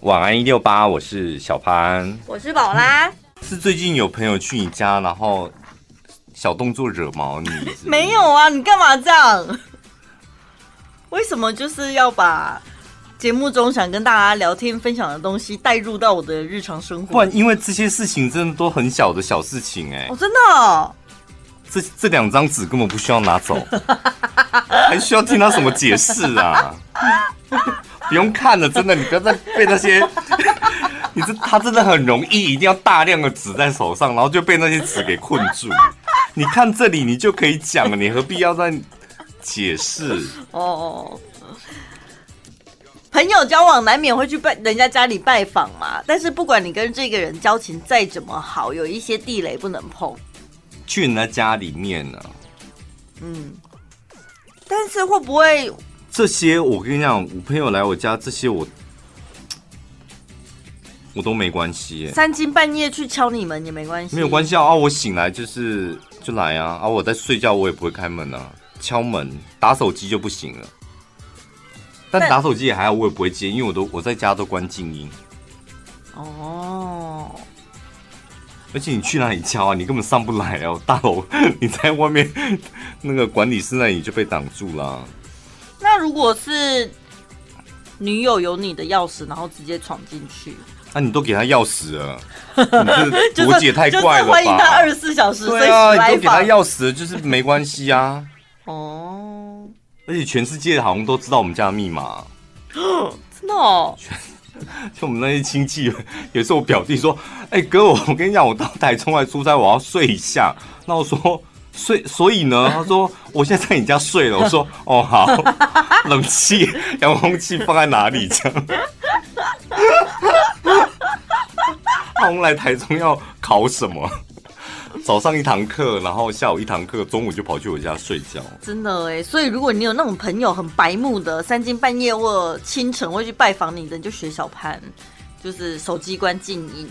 晚安一六八，我是小潘，我是宝拉。是最近有朋友去你家，然后小动作惹毛你是是？没有啊，你干嘛这样？为什么就是要把节目中想跟大家聊天分享的东西带入到我的日常生活？不然，因为这些事情真的都很小的小事情哎、欸。哦，真的、哦。这这两张纸根本不需要拿走，还需要听他什么解释啊？不用看了，真的，你不要再被那些，你这他真的很容易，一定要大量的纸在手上，然后就被那些纸给困住。你看这里，你就可以讲了，你何必要再解释？哦，朋友交往难免会去拜人家家里拜访嘛，但是不管你跟这个人交情再怎么好，有一些地雷不能碰。去人家家里面呢、啊？嗯，但是会不会这些？我跟你讲，我朋友来我家，这些我我都没关系。三更半夜去敲你门也没关系，没有关系啊！啊，我醒来就是就来啊！啊，我在睡觉，我也不会开门啊。敲门打手机就不行了，但打手机也还好，我也不会接，因为我都我在家都关静音。哦。而且你去哪里敲啊？你根本上不来哦，大楼 你在外面那个管理室那里就被挡住了。那如果是女友有你的钥匙，然后直接闯进去，那、啊、你都给他钥匙了，你这逻辑也太怪了吧？欢迎他二十四小时，对啊，你都给他钥匙了，就是没关系啊。哦，而且全世界好像都知道我们家的密码，真的哦。就我们那些亲戚，有时候我表弟说：“哎、欸、哥，我我跟你讲，我到台中来出差，我要睡一下。”那我说：“睡，所以呢？” 他说：“我现在在你家睡了。”我说：“哦，好。”冷气、遥控器放在哪里？这样。他们来台中要考什么？早上一堂课，然后下午一堂课，中午就跑去我家睡觉。真的哎，所以如果你有那种朋友很白目的，三更半夜或清晨会去拜访你的，你就学小潘，就是手机关静音，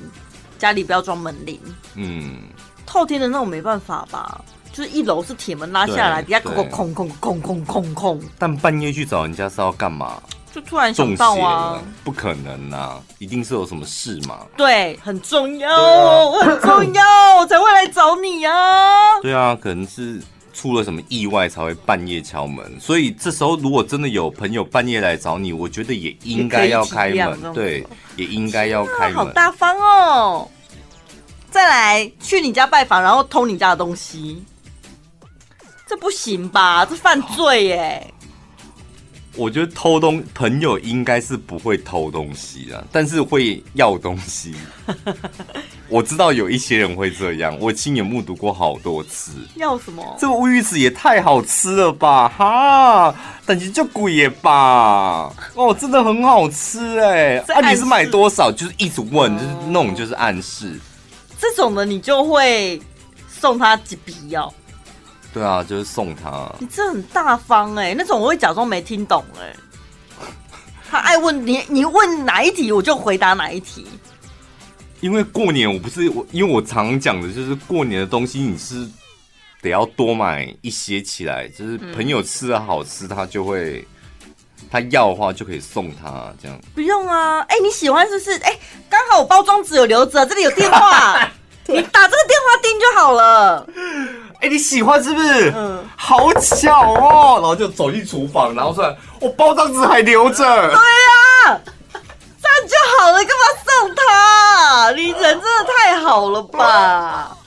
家里不要装门铃。嗯，透天的那种没办法吧？就是一楼是铁门拉下来，底下空空空空空空空。但半夜去找人家是要干嘛？就突然想到啊，不可能啊，一定是有什么事嘛。对，很重要，啊、很重要，我才会来找你啊。对啊，可能是出了什么意外才会半夜敲门，所以这时候如果真的有朋友半夜来找你，我觉得也应该要开门，对，也应该要开门。好大方哦！再来去你家拜访，然后偷你家的东西，这不行吧？这犯罪耶！我觉得偷东朋友应该是不会偷东西的，但是会要东西。我知道有一些人会这样，我亲眼目睹过好多次。要什么？这个乌鱼子也太好吃了吧！哈，等级就贵耶吧？哦，真的很好吃哎！啊，你是买多少？就是一直问，就是那种就是暗示。这种的你就会送他几笔药。对啊，就是送他。你这很大方哎、欸，那种我会假装没听懂哎、欸。他爱问你，你问哪一题，我就回答哪一题。因为过年我不是我，因为我常讲的就是过年的东西，你是得要多买一些起来，就是朋友吃的好吃，他就会他要的话就可以送他这样。不用啊，哎、欸，你喜欢是不是？哎、欸，刚好我包装纸有留着，这里有电话，你打这个电话订就好了。哎、欸，你喜欢是不是？嗯，好巧哦。然后就走进厨房，然后说：“我包装纸还留着。”对呀、啊，这样就好了，干嘛送他？你人真的太好了吧？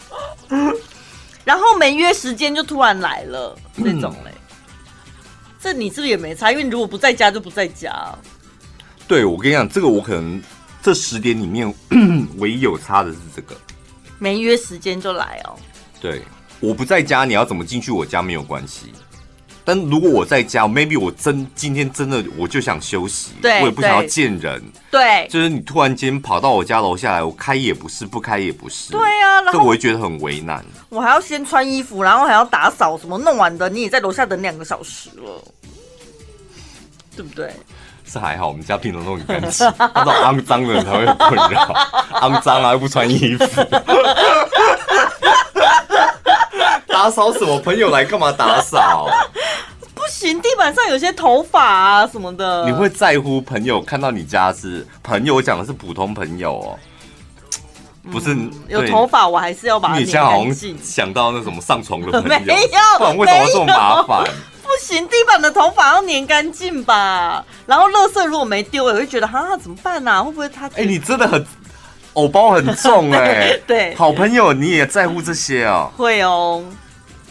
然后没约时间就突然来了，这种嘞、嗯，这你是不是也没差？因为你如果不在家就不在家。对，我跟你讲，这个我可能这十点里面 唯一有差的是这个，没约时间就来哦。对。我不在家，你要怎么进去我家没有关系。但如果我在家，maybe 我真今天真的我就想休息，对，我也不想要见人，对，就是你突然间跑到我家楼下来，我开也不是，不开也不是，对呀、啊，这我会觉得很为难。我还要先穿衣服，然后还要打扫，什么弄完的，你也在楼下等两个小时了，对不对？是还好，我们家平常都很干净，那种肮脏的人才会困扰，肮脏啊又不穿衣服。打扫什么？朋友来干嘛打扫？不行，地板上有些头发啊什么的。你会在乎朋友看到你家是朋友？我讲的是普通朋友哦，不是、嗯、有头发，我还是要把它。你现在好像想到那什么上床的朋友，没有，不然为什么这么麻烦？不行，地板的头发要粘干净吧？然后垃圾如果没丢，我会觉得哈怎么办呢、啊？会不会他？哎、欸，你真的很偶包很重哎、欸，对，好朋友你也在乎这些啊？会哦。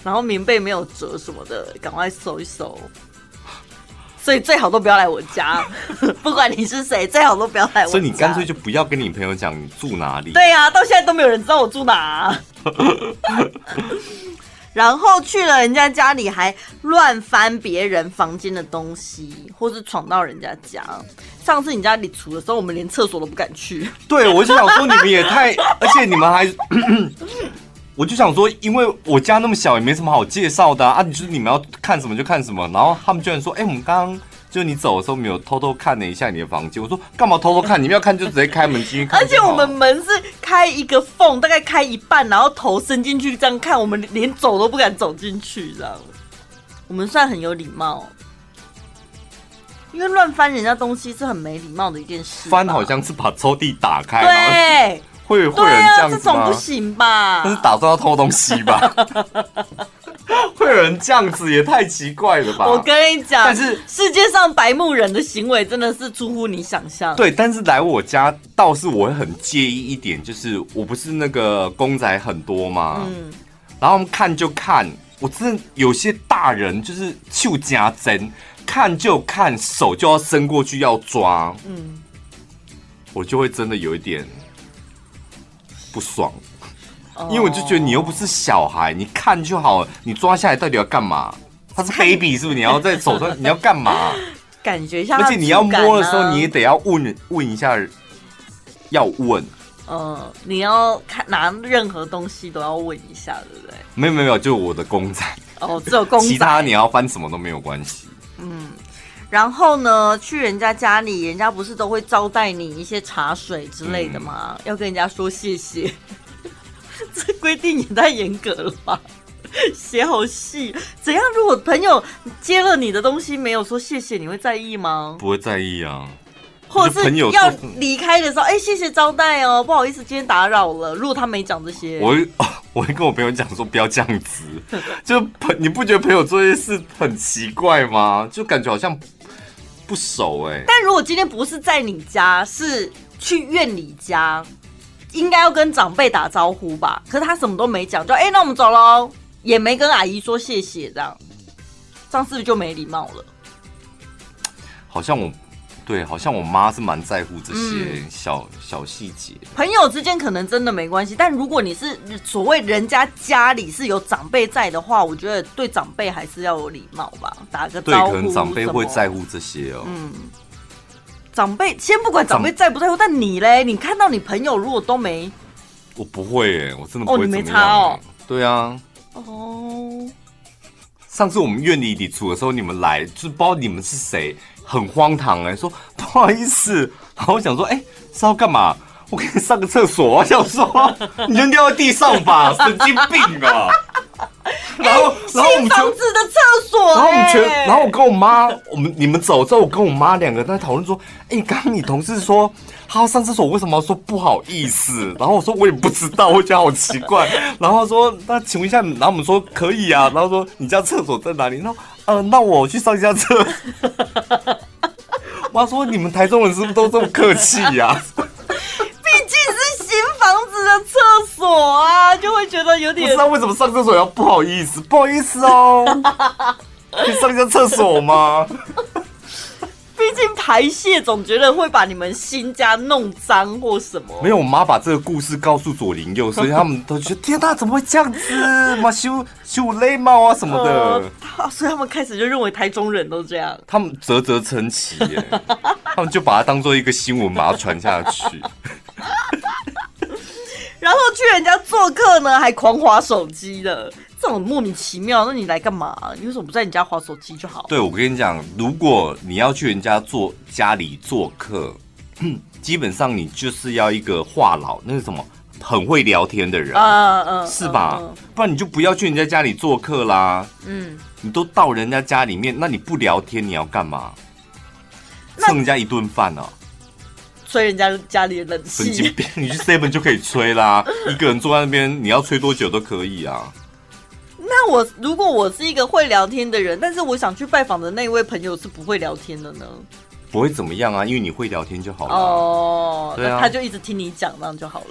然后棉被没有折什么的，赶快收一收。所以最好都不要来我家，不管你是谁，最好都不要来我家。所以你干脆就不要跟你朋友讲你住哪里。对呀、啊，到现在都没有人知道我住哪、啊。然后去了人家家里还乱翻别人房间的东西，或是闯到人家家。上次你家里除的时候，我们连厕所都不敢去。对，我就想说你们也太，而且你们还。我就想说，因为我家那么小，也没什么好介绍的啊。就是你们要看什么就看什么。然后他们居然说：“哎、欸，我们刚刚就你走的时候，没有偷偷看了一下你的房间。”我说：“干嘛偷偷看？你们要看就直接开门进去看。”而且我们门是开一个缝，大概开一半，然后头伸进去这样看。我们连走都不敢走进去，这样。我们算很有礼貌，因为乱翻人家东西是很没礼貌的一件事。翻好像是把抽屉打开，对。会会有人这样子吗？这种不行吧？那是打算要偷东西吧？会有人这样子也太奇怪了吧？我跟你讲，但是世界上白目人的行为真的是出乎你想象。对，但是来我家倒是我会很介意一点，就是我不是那个公仔很多嘛？嗯，然后看就看，我真的有些大人就是就加针，看就看，手就要伸过去要抓，嗯，我就会真的有一点。不爽，因为我就觉得你又不是小孩，你看就好了，你抓下来到底要干嘛？他是 baby 是不是？你要在手上，你要干嘛？感觉一下，而且你要摸的时候，你也得要问问一下，要问。嗯，你要看拿任何东西都要问一下，对不对？没有没有没有，就我的公仔哦，只有公仔，其他你要翻什么都没有关系。嗯。然后呢，去人家家里，人家不是都会招待你一些茶水之类的吗？嗯、要跟人家说谢谢，这规定也太严格了吧？写好细，怎样？如果朋友接了你的东西没有说谢谢，你会在意吗？不会在意啊。或者是要离开的时候，哎，谢谢招待哦，不好意思，今天打扰了。如果他没讲这些，我会 我会跟我朋友讲说，不要这样子。就朋，你不觉得朋友做这些事很奇怪吗？就感觉好像。不熟哎、欸，但如果今天不是在你家，是去院里家，应该要跟长辈打招呼吧？可是他什么都没讲，就哎、欸，那我们走喽，也没跟阿姨说谢谢，这样，这样是不是就没礼貌了？好像我。对，好像我妈是蛮在乎这些小、嗯、小细节。朋友之间可能真的没关系，但如果你是所谓人家家里是有长辈在的话，我觉得对长辈还是要有礼貌吧，打个招呼。对，可能长辈会在乎这些哦。嗯，长辈先不管长辈在不在乎，但你嘞，你看到你朋友如果都没，我不会耶，我真的不会、哦、你没差哦。对啊。哦。上次我们院里里出的时候，你们来就是不知道你们是谁。很荒唐哎、说不好意思，然后我想说，哎、欸，是要干嘛？我给你上个厕所。我想说，你扔掉在地上吧，神经病啊！然后，然后我们房子的厕所，然后我们全，然后我跟我妈，我们你们走之后，我跟我妈两个在讨论说，哎、欸，刚刚你同事说他要上厕所，为什么要说不好意思？然后我说我也不知道，我觉得好奇怪。然后他说，那请问一下，然后我们说可以啊。然后说你家厕所在哪里？然后呃，那我去上一下厕。妈说你们台中人是不是都这么客气呀？毕竟是新房子的厕所啊，就会觉得有点。不知道为什么上厕所要不好意思，不好意思哦，可以上一下厕所吗？毕竟排泄总觉得会把你们新家弄脏或什么。没有，我妈把这个故事告诉左邻右，所以他们都觉得天哪，怎么会这样子？妈修修雷帽啊什么的，呃，所以他们开始就认为台中人都这样。他们啧啧称奇耶，他们就把它当做一个新闻，把它传下去。然后去人家做客呢，还狂划手机的。这种莫名其妙，那你来干嘛？你为什么不在你家划手机就好？对，我跟你讲，如果你要去人家做家里做客，基本上你就是要一个话痨，那是什么？很会聊天的人，嗯嗯，是吧？不然你就不要去人家家里做客啦。嗯，你都到人家家里面，那你不聊天你要干嘛？蹭人家一顿饭呢？吹人家家里的冷气？神经病！你去 seven 就可以吹啦，一个人坐在那边，你要吹多久都可以啊。那我如果我是一个会聊天的人，但是我想去拜访的那一位朋友是不会聊天的呢？不会怎么样啊，因为你会聊天就好了。哦，对啊，他就一直听你讲，那样就好了。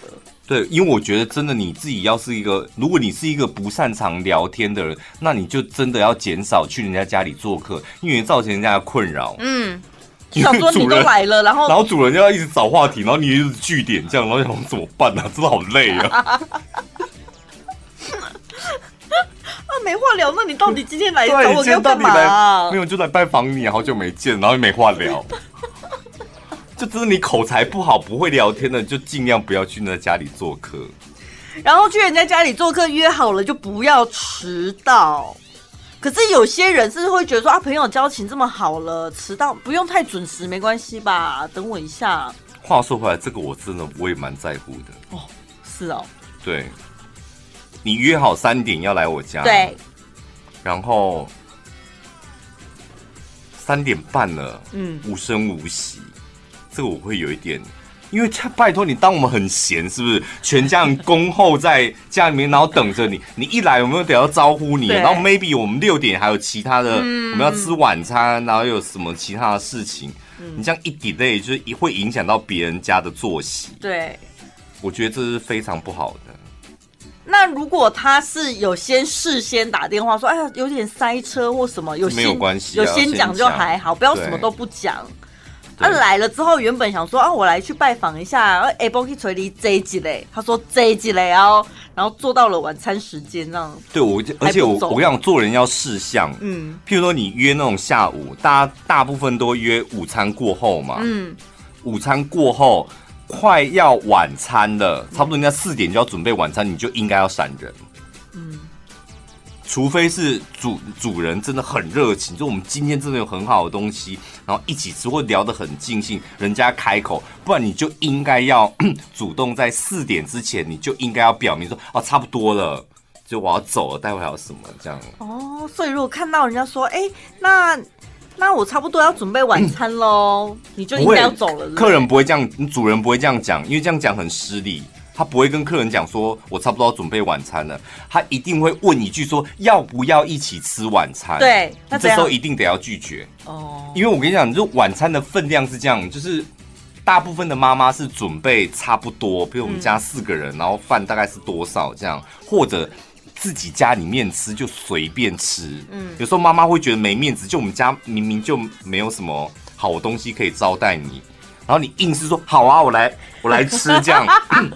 对，因为我觉得真的你自己要是一个，如果你是一个不擅长聊天的人，那你就真的要减少去人家家里做客，因为造成人家的困扰。嗯。想说你都来了，然后然后主人就要一直找话题，然后你一直据点这样，然后想怎么办呢、啊？真的好累啊！啊，没话聊，那你到底今天来找我要干嘛、啊？没有，就来拜访你，好久没见，然后又没话聊。就只是你口才不好，不会聊天的，就尽量不要去那家里做客。然后去人家家里做客，约好了就不要迟到。可是有些人是会觉得说啊，朋友交情这么好了，迟到不用太准时，没关系吧？等我一下。话说回来，这个我真的我也蛮在乎的。哦，是哦。对，你约好三点要来我家。对。然后三点半了，嗯，无声无息，这个我会有一点。因为他拜托你，当我们很闲，是不是？全家人恭候在家里面，然后等着你。你一来，我们又得要招呼你。然后 maybe 我们六点还有其他的，嗯、我们要吃晚餐，然后又有什么其他的事情。嗯、你这样一 delay，就是会影响到别人家的作息。对，我觉得这是非常不好的。那如果他是有先事先打电话说，哎呀，有点塞车或什么，有没有关系，有先讲就还好，不要什么都不讲。他来了之后，原本想说啊，我来去拜访一下，哎，不去锤离这一集嘞。他说这一集嘞，然后然后做到了晚餐时间，这样。对，我而且我我跟你讲，做人要事项。嗯，譬如说你约那种下午，大家大部分都约午餐过后嘛。嗯，午餐过后快要晚餐了，差不多人家四点就要准备晚餐，你就应该要闪人。嗯。除非是主主人真的很热情，就我们今天真的有很好的东西，然后一起吃或聊得很尽兴，人家开口，不然你就应该要 主动在四点之前，你就应该要表明说哦，差不多了，就我要走了，待会还有什么这样。哦，所以如果看到人家说，哎，那那我差不多要准备晚餐喽，你就应该要走了是是？客人不会这样，主人不会这样讲，因为这样讲很失礼。他不会跟客人讲说，我差不多要准备晚餐了。他一定会问一句说，要不要一起吃晚餐？对，那这时候一定得要拒绝哦。因为我跟你讲，就晚餐的分量是这样，就是大部分的妈妈是准备差不多，比如我们家四个人，嗯、然后饭大概是多少这样，或者自己家里面吃就随便吃。嗯，有时候妈妈会觉得没面子，就我们家明明就没有什么好东西可以招待你。然后你硬是说好啊，我来我来吃这样，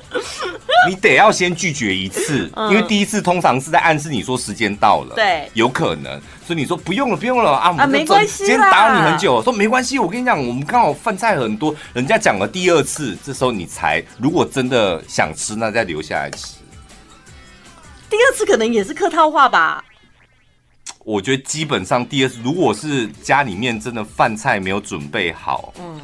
你得要先拒绝一次，因为第一次通常是在暗示你说时间到了，对，有可能，所以你说不用了不用了啊，啊没关系，今天打扰你很久，说没关系，我跟你讲，我们刚好饭菜很多，人家讲了第二次，这时候你才如果真的想吃，那再留下来吃。第二次可能也是客套话吧，我觉得基本上第二次，如果是家里面真的饭菜没有准备好，嗯。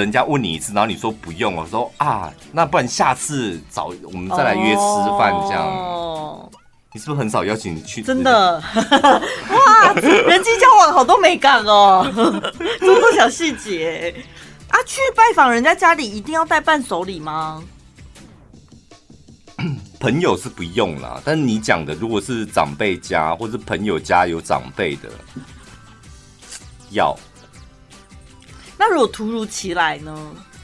人家问你一次，然后你说不用，我说啊，那不然下次找我们再来约吃饭这样。哦，你是不是很少邀请你去？真的，哇，人际交往好多美感哦，这么多小细节啊！去拜访人家家里一定要带伴手礼吗？朋友是不用啦，但是你讲的如果是长辈家或者朋友家有长辈的，要。那如果突如其来呢？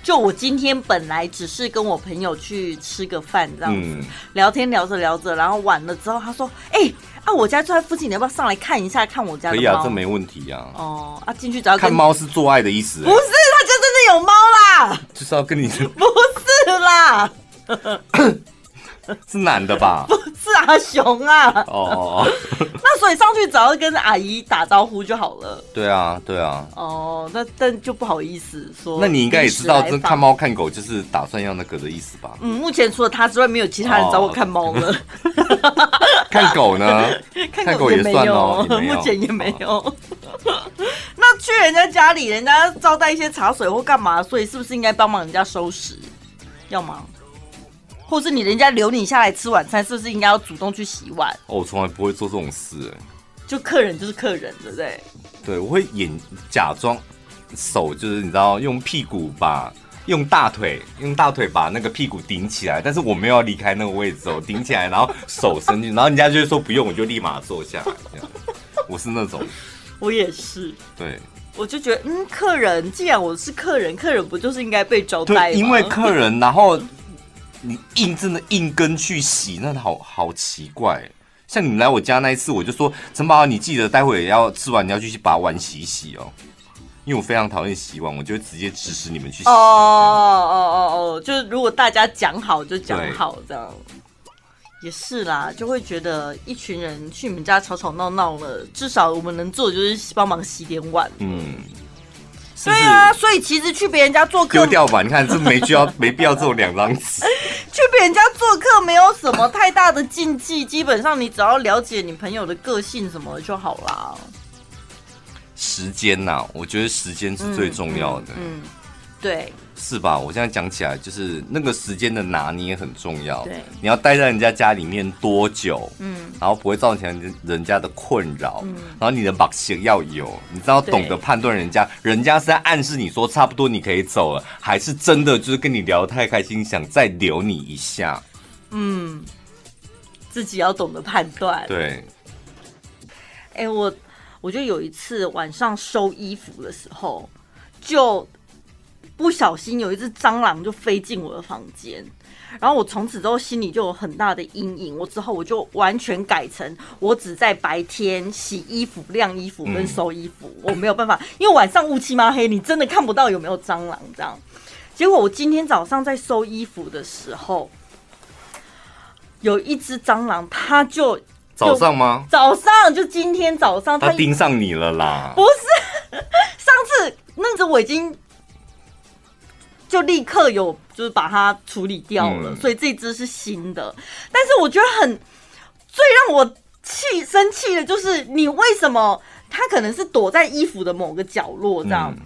就我今天本来只是跟我朋友去吃个饭这样子，嗯、聊天聊着聊着，然后晚了之后，他说：“哎、欸，啊，我家住在附近，你要不要上来看一下？看我家的猫？”可以啊，这没问题呀、啊。哦，啊，进去只要看猫是做爱的意思？不是，他就真的有猫啦。就是要跟你不是啦。是男的吧？不是阿雄啊。哦，那所以上去只要跟阿姨打招呼就好了。对啊，对啊。哦，那但就不好意思说。那你应该也知道，这看猫看狗就是打算要那个的意思吧？嗯，目前除了他之外，没有其他人找我看猫了。看狗呢？看狗也算哦，目前也没有。那去人家家里，人家招待一些茶水或干嘛，所以是不是应该帮忙人家收拾？要吗？或是你人家留你下来吃晚餐，是不是应该要主动去洗碗？哦，我从来不会做这种事，哎，就客人就是客人，对不对？对，我会演假装手就是你知道用屁股把用大腿用大腿把那个屁股顶起来，但是我没有要离开那个位置哦，顶起来，然后手伸进，然后人家就会说不用，我就立马坐下来这样。我是那种，我也是。对，我就觉得嗯，客人既然我是客人，客人不就是应该被招待吗？对，因为 客人，然后你硬真的硬跟去洗，那好好奇怪。像你们来我家那一次，我就说陈宝，你记得待会也要吃完，你要去把碗洗一洗哦。因为我非常讨厌洗碗，我就直接指使你们去洗。哦哦哦哦，就是如果大家讲好就讲好这样，也是啦，就会觉得一群人去你们家吵吵闹闹了，至少我们能做的就是帮忙洗点碗。嗯。对啊，所以其实去别人家做客丢掉吧。你看这没需要，没必要做两张纸。去别人家做客没有什么太大的禁忌，基本上你只要了解你朋友的个性什么就好啦。时间呐、啊，我觉得时间是最重要的。嗯，嗯，对。是吧？我现在讲起来，就是那个时间的拿捏很重要。对，你要待在人家家里面多久？嗯，然后不会造成人家的困扰。嗯，然后你的把戏要有，你知道懂得判断人家，人家是在暗示你说差不多你可以走了，还是真的就是跟你聊太开心，想再留你一下？嗯，自己要懂得判断。对。哎、欸，我我觉得有一次晚上收衣服的时候，就。不小心有一只蟑螂就飞进我的房间，然后我从此之后心里就有很大的阴影。我之后我就完全改成我只在白天洗衣服、晾衣服跟收衣服，我没有办法，因为晚上乌漆嘛黑，你真的看不到有没有蟑螂这样。结果我今天早上在收衣服的时候，有一只蟑螂，它就早上吗？早上就今天早上，它盯上你了啦？不是，上次那只我已经。就立刻有，就是把它处理掉了，嗯、所以这只是新的。但是我觉得很最让我气生气的就是，你为什么它可能是躲在衣服的某个角落这样？嗯、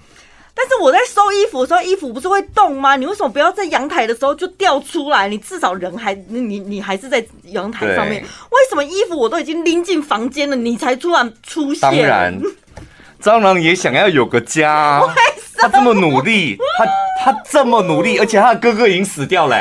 但是我在收衣服的时候，衣服不是会动吗？你为什么不要在阳台的时候就掉出来？你至少人还你你还是在阳台上面，为什么衣服我都已经拎进房间了，你才突然出现？当然，蟑螂也想要有个家。他这么努力，他他这么努力，而且他的哥哥已经死掉了。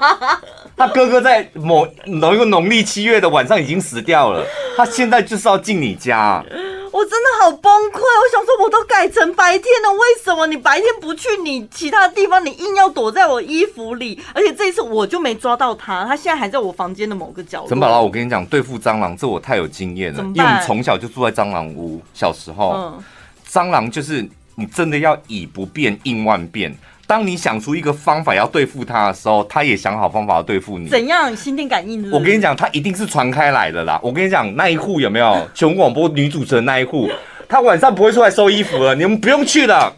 他哥哥在某某一个农历七月的晚上已经死掉了，他现在就是要进你家。我真的好崩溃，我想说，我都改成白天了，为什么你白天不去你其他地方，你硬要躲在我衣服里？而且这一次我就没抓到他，他现在还在我房间的某个角落。陈宝拉，我跟你讲，对付蟑螂这我太有经验了，因为我们从小就住在蟑螂屋，小时候，嗯、蟑螂就是。你真的要以不变应万变。当你想出一个方法要对付他的时候，他也想好方法要对付你。怎样？心电感应是是？我跟你讲，他一定是传开来的啦。我跟你讲，那一户有没有全广播女主持人那一户？他晚上不会出来收衣服了，你们不用去了。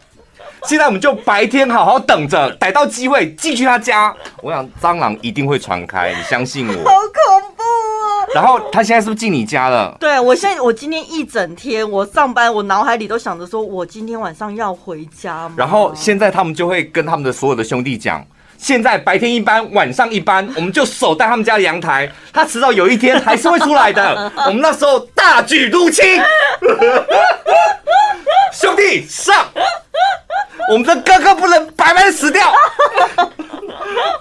现在我们就白天好好等着，逮到机会进去他家。我想蟑螂一定会传开，你相信我。然后他现在是不是进你家了？对，我现在我今天一整天我上班，我脑海里都想着说，我今天晚上要回家吗？然后现在他们就会跟他们的所有的兄弟讲，现在白天一班，晚上一班，我们就守在他们家的阳台，他迟早有一天还是会出来的。我们那时候大举入侵，兄弟上，我们的哥哥不能白白死掉，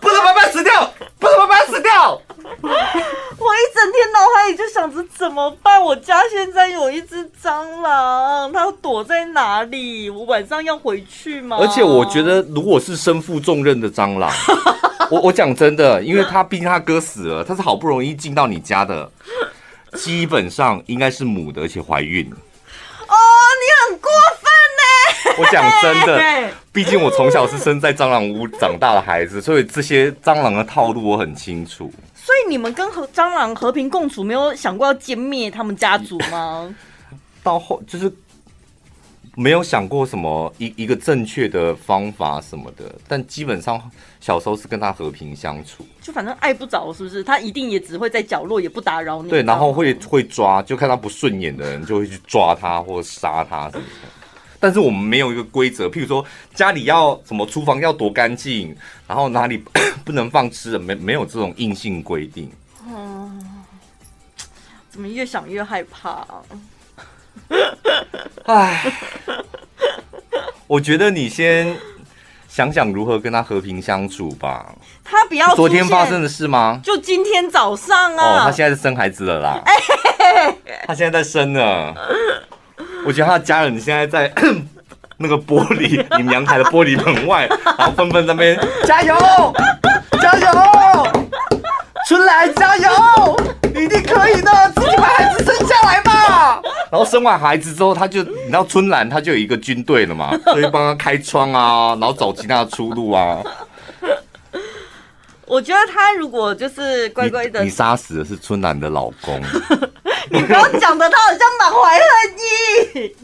不能白白死掉，不能白白死掉。我一整天脑海里就想着怎么办？我家现在有一只蟑螂，它躲在哪里？我晚上要回去吗？而且我觉得，如果是身负重任的蟑螂，我我讲真的，因为他毕竟他哥死了，他是好不容易进到你家的，基本上应该是母的，而且怀孕。哦，你很过分呢！我讲真的，毕竟我从小是生在蟑螂屋长大的孩子，所以这些蟑螂的套路我很清楚。所以你们跟和蟑螂和平共处，没有想过要歼灭他们家族吗？到后就是没有想过什么一一个正确的方法什么的，但基本上小时候是跟他和平相处，就反正爱不着，是不是？他一定也只会在角落，也不打扰你。对，然后会会抓，就看他不顺眼的人就会去抓他或杀他什么的。但是我们没有一个规则，譬如说家里要什么，厨房要多干净，然后哪里 不能放吃的，没没有这种硬性规定。嗯，怎么越想越害怕？哎，我觉得你先想想如何跟他和平相处吧。他不要。昨天发生的事吗？就今天早上啊。哦，他现在是生孩子了啦。他现在在生了。我觉得他的家人现在在 那个玻璃，你们阳台的玻璃门外，然后纷纷在那边加油，加油，春兰加油，你一定可以的，自己把孩子生下来吧。然后生完孩子之后，他就你知道春兰他就有一个军队了嘛，所以帮他开窗啊，然后找其他的出路啊。我觉得他如果就是乖乖的，你杀死的是春兰的老公。你不要讲的他好像满怀恨意。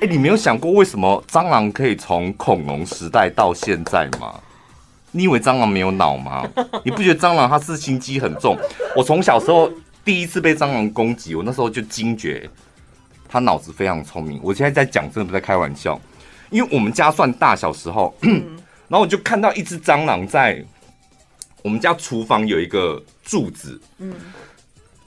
哎，你没有想过为什么蟑螂可以从恐龙时代到现在吗？你以为蟑螂没有脑吗？你不觉得蟑螂它是心机很重？我从小时候第一次被蟑螂攻击，我那时候就惊觉它脑子非常聪明。我现在在讲，真的不在开玩笑，因为我们家算大，小时候，然后我就看到一只蟑螂在我们家厨房有一个柱子，嗯。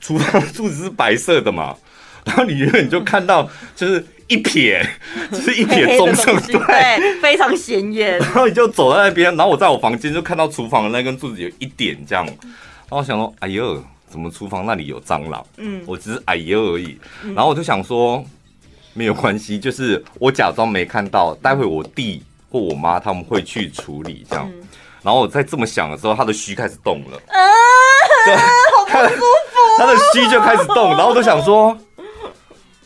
厨房 柱子是白色的嘛，然后你远远就看到就是一撇，就是一撇棕色，对，非常显眼。然后你就走在那边，然后我在我房间就看到厨房的那根柱子有一点这样，然后我想说，哎呦，怎么厨房那里有蟑螂？嗯，我只是哎呦而已。然后我就想说，没有关系，就是我假装没看到，待会我弟或我妈他们会去处理这样。然后我在这么想的时候，他的须开始动了。啊，对，好不舒服。他的须就开始动，然后我都想说，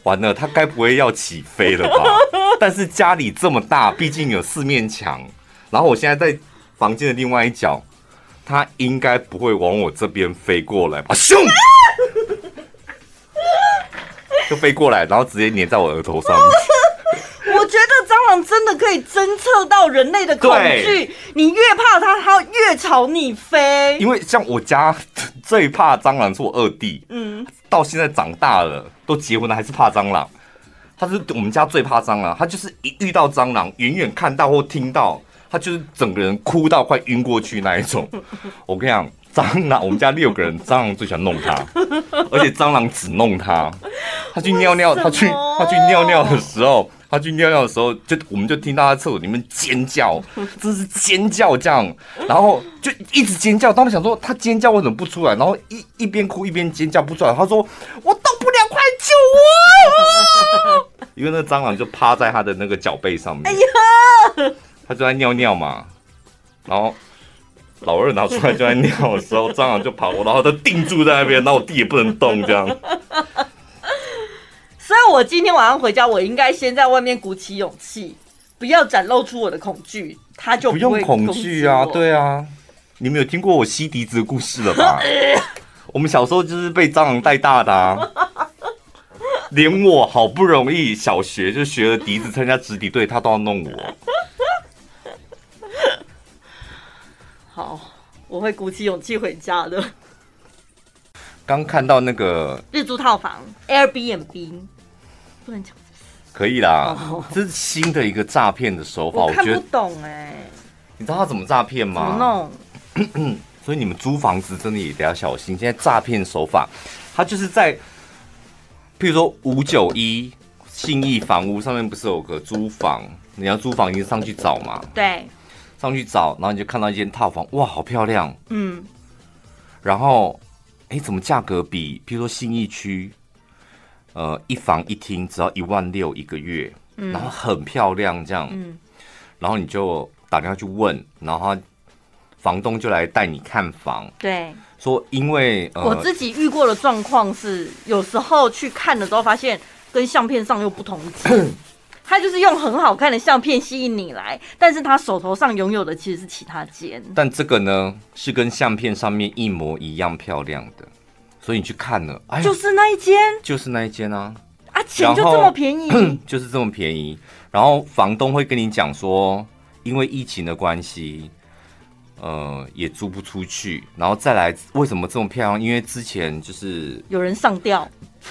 完了，他该不会要起飞了吧？但是家里这么大，毕竟有四面墙，然后我现在在房间的另外一角，他应该不会往我这边飞过来吧？咻，就飞过来，然后直接粘在我额头上面。真的可以侦测到人类的恐惧，你越怕它，它越朝你飞。因为像我家最怕蟑螂是我二弟，嗯，到现在长大了都结婚了还是怕蟑螂。他是我们家最怕蟑螂，他就是一遇到蟑螂，远远看到或听到，他就是整个人哭到快晕过去那一种。我跟你讲，蟑螂，我们家六个人，蟑螂最喜欢弄他，而且蟑螂只弄他。他去尿尿，他去他去尿尿的时候。他去尿尿的时候，就我们就听到他厕所里面尖叫，真是尖叫这样，然后就一直尖叫。当时想说他尖叫为什么不出来？然后一一边哭一边尖叫不出来。他说我动不了，快救我！因为那个蟑螂就趴在他的那个脚背上面。哎呀，他就在尿尿嘛，然后老二拿出来就在尿的时候，蟑螂就跑过，然后他定住在那边，然后我弟也不能动这样。所以，我今天晚上回家，我应该先在外面鼓起勇气，不要展露出我的恐惧，他就不，不用恐惧啊，对啊。你们有听过我吸笛子的故事了吧？我们小时候就是被蟑螂带大的啊，连我好不容易小学就学了笛子，参加直笛队，他都要弄我。好，我会鼓起勇气回家的。刚看到那个日租套房 Airbnb。不能讲，可以啦。Oh. 这是新的一个诈骗的手法，我看不懂哎。你知道他怎么诈骗吗？怎么弄？所以你们租房子真的也得要小心。现在诈骗手法，他就是在，譬如说五九一信义房屋上面不是有个租房？你要租房，你就上去找嘛。对，上去找，然后你就看到一间套房，哇，好漂亮。嗯。然后，哎，怎么价格比譬如说信义区？呃，一房一厅只要一万六一个月，嗯，然后很漂亮这样，嗯，然后你就打电话去问，然后房东就来带你看房，对，说因为、呃、我自己遇过的状况是，有时候去看的时候发现跟相片上又不同，他就是用很好看的相片吸引你来，但是他手头上拥有的其实是其他间，但这个呢是跟相片上面一模一样漂亮的。所以你去看了，哎，就是那一间，就是那一间啊！啊，钱就这么便宜，就是这么便宜。然后房东会跟你讲说，因为疫情的关系，呃，也租不出去。然后再来，为什么这么漂亮？因为之前就是有人上吊，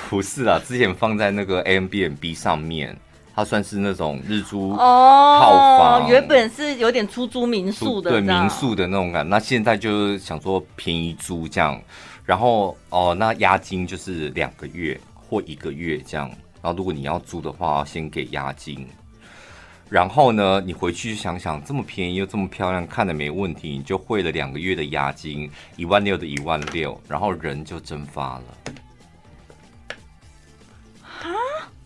不是啦，之前放在那个 Airbnb 上面，它算是那种日租套房，哦，原本是有点出租民宿的，对民宿的那种感。那现在就想说便宜租这样，然后哦，那押金就是两个月或一个月这样。然后如果你要租的话，先给押金。然后呢，你回去想想，这么便宜又这么漂亮，看的没问题，你就汇了两个月的押金，一万六的一万六，然后人就蒸发了。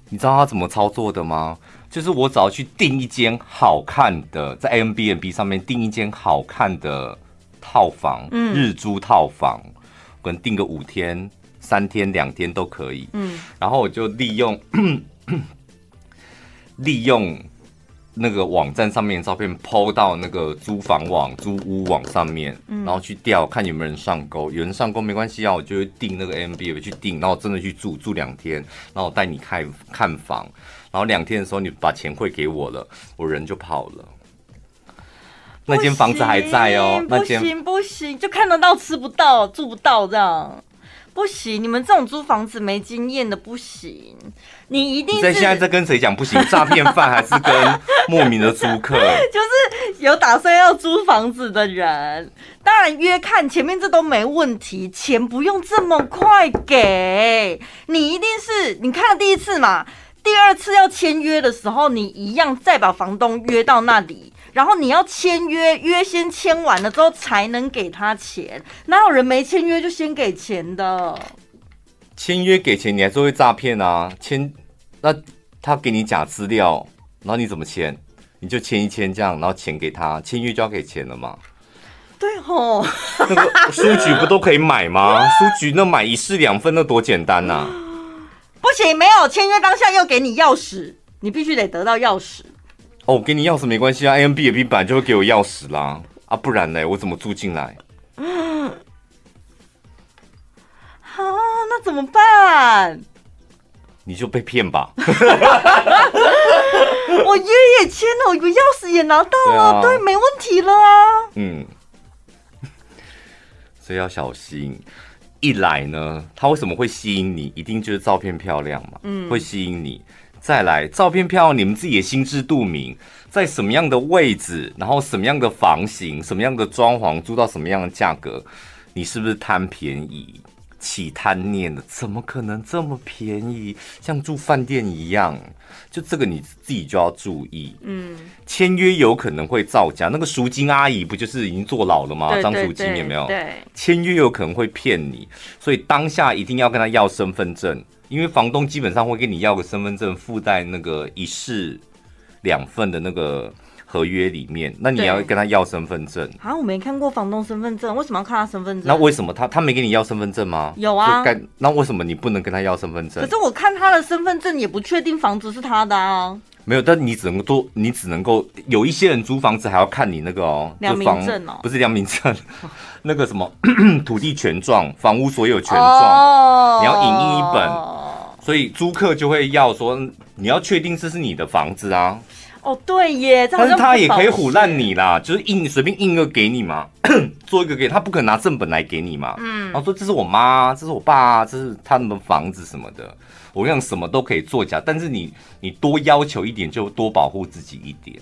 你知道他怎么操作的吗？就是我只要去订一间好看的，在 Airbnb 上面订一间好看的套房，嗯，日租套房，可能定个五天、三天、两天都可以，嗯，然后我就利用 利用。那个网站上面的照片 PO 到那个租房网、租屋网上面，然后去调看有没有人上钩。有人上钩没关系啊，我就会订那个 Airbnb 去订，然后真的去住住两天，然后我带你看看房，然后两天的时候你把钱汇给我了，我人就跑了。那间房子还在哦，那间不行不行，就看得到吃不到，住不到这样。不行，你们这种租房子没经验的不行。你一定是在现在在跟谁讲不行？诈骗犯还是跟莫名的租客？就是有打算要租房子的人，当然约看前面这都没问题，钱不用这么快给。你一定是你看了第一次嘛，第二次要签约的时候，你一样再把房东约到那里。然后你要签约，约先签完了之后才能给他钱，哪有人没签约就先给钱的？签约给钱，你还是会诈骗啊？签，那他给你假资料，然后你怎么签？你就签一签这样，然后钱给他，签约就要给钱了嘛？对吼，那个书局不都可以买吗？书局那买一式两份，那多简单呐、啊！不行，没有签约当下又给你钥匙，你必须得得到钥匙。哦，我给你钥匙没关系啊，Airbnb 版就会给我钥匙啦，啊，不然呢，我怎么住进来？好，那怎么办？你就被骗吧。我约也签了，我钥匙也拿到了，对啊，对，没问题了啊。嗯，所以要小心。一来呢，他为什么会吸引你？一定就是照片漂亮嘛，嗯，会吸引你。再来，照片票你们自己也心知肚明，在什么样的位置，然后什么样的房型，什么样的装潢，租到什么样的价格，你是不是贪便宜？起贪念的？怎么可能这么便宜？像住饭店一样，就这个你自己就要注意。嗯，签约有可能会造假，那个赎金阿姨不就是已经坐牢了吗？张赎金有没有？对，签约有可能会骗你，所以当下一定要跟他要身份证。因为房东基本上会跟你要个身份证，附带那个一式两份的那个合约里面，那你要跟他要身份证。啊，我没看过房东身份证，为什么要看他身份证？那为什么他他没给你要身份证吗？有啊。那为什么你不能跟他要身份证？可是我看他的身份证也不确定房子是他的啊。没有，但你只能够，你只能够有一些人租房子还要看你那个哦，良民证哦，不是良民证，那个什么 土地权状、房屋所有权状，哦，你要影印一本。所以租客就会要说，你要确定这是你的房子啊。哦，对耶，但是他也可以唬烂你啦，就是印随便印一个给你嘛，做一个给他，不可能拿正本来给你嘛。嗯，然后说这是我妈，这是我爸，这是他们的房子什么的，我跟你讲什么都可以作假，但是你你多要求一点，就多保护自己一点。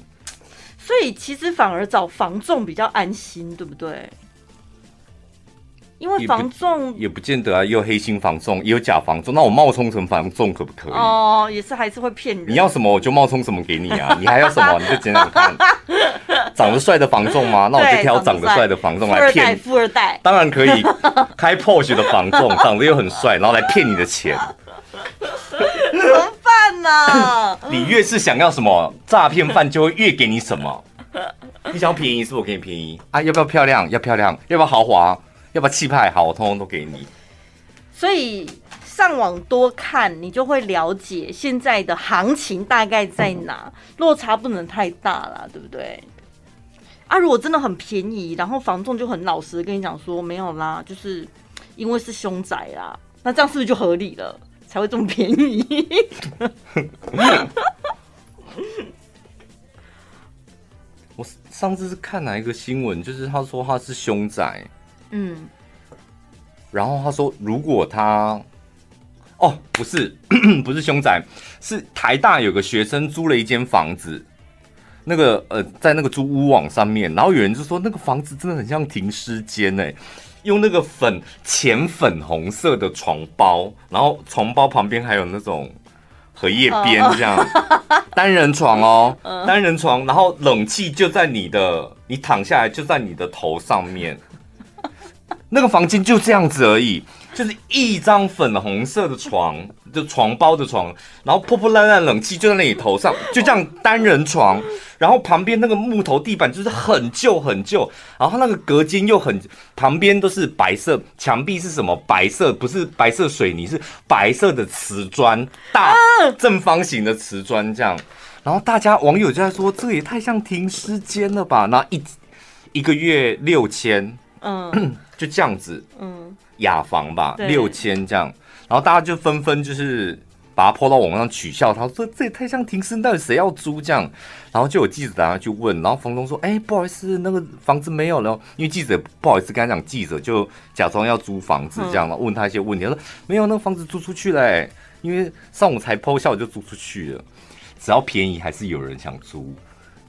所以其实反而找房仲比较安心，对不对？因为房仲也，也不见得啊，也有黑心房仲，也有假房仲。那我冒充成房仲可不可以？哦，也是还是会骗人。你要什么我就冒充什么给你啊！你还要什么你就讲讲看。长得帅的房仲吗？那我就挑长得帅的房仲来骗。富二代当然可以，开 Porsche 的房仲长得又很帅，然后来骗你的钱。怎么办呢？你越是想要什么，诈骗犯就会越给你什么。你想要便宜，是不是我给你便宜啊？要不要漂亮？要漂亮？要不要豪华？要不要气派？好，我通通都给你。所以上网多看，你就会了解现在的行情大概在哪，落差不能太大了，对不对？啊，如果真的很便宜，然后房仲就很老实的跟你讲说没有啦，就是因为是凶宅啦，那这样是不是就合理了？才会这么便宜？我上次是看哪一个新闻，就是他说他是凶宅。嗯，然后他说，如果他哦，不是，不是凶宅，是台大有个学生租了一间房子，那个呃，在那个租屋网上面，然后有人就说那个房子真的很像停尸间哎，用那个粉浅粉红色的床包，然后床包旁边还有那种荷叶边这样，单人床哦，单人床，然后冷气就在你的，你躺下来就在你的头上面，那个房间就这样子而已。就是一张粉红色的床，就床包的床，然后破破烂烂冷气就在那里头上，就这样单人床，然后旁边那个木头地板就是很旧很旧，然后那个隔间又很，旁边都是白色，墙壁是什么白色？不是白色水泥，是白色的瓷砖，大正方形的瓷砖这样，然后大家网友就在说，这也太像停尸间了吧？那一一个月六千，嗯，就这样子，嗯。雅房吧，六千这样，然后大家就纷纷就是把它抛到网上取笑，他说这也太像停尸，到底谁要租这样？然后就有记者打他去问，然后房东说：“哎，不好意思，那个房子没有了。”因为记者不好意思跟他讲，记者就假装要租房子这样了，问他一些问题，他说：“没有，那个房子租出去了，因为上午才抛，下午就租出去了。只要便宜，还是有人想租。”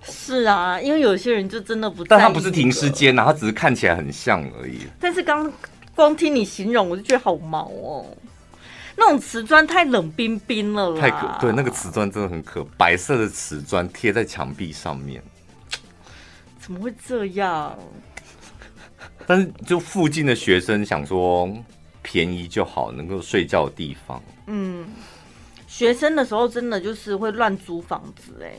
是啊，因为有些人就真的不，但他不是停尸间呐，他只是看起来很像而已。但是刚。光听你形容，我就觉得好毛哦。那种瓷砖太冷冰冰了啦，太可对，那个瓷砖真的很可，白色的瓷砖贴在墙壁上面，怎么会这样？但是就附近的学生想说便宜就好，能够睡觉的地方。嗯，学生的时候真的就是会乱租房子哎。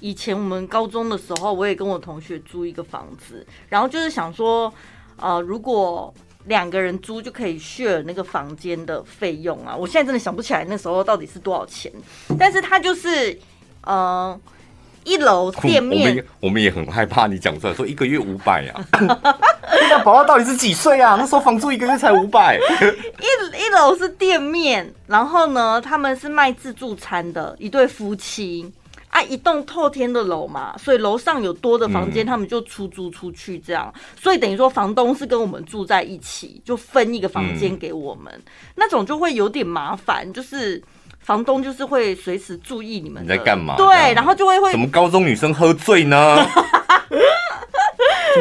以前我们高中的时候，我也跟我同学租一个房子，然后就是想说，呃，如果两个人租就可以 share 那个房间的费用啊！我现在真的想不起来那时候到底是多少钱，但是他就是，呃，一楼店面，我们，我们也很害怕你讲出来说一个月五百啊！那宝宝到底是几岁啊？那时候房租一个月才五百。一一楼是店面，然后呢，他们是卖自助餐的一对夫妻。啊，一栋透天的楼嘛，所以楼上有多的房间，他们就出租出去这样，嗯、所以等于说房东是跟我们住在一起，就分一个房间给我们，嗯、那种就会有点麻烦，就是房东就是会随时注意你们你在干嘛，对，然后就会会怎么高中女生喝醉呢？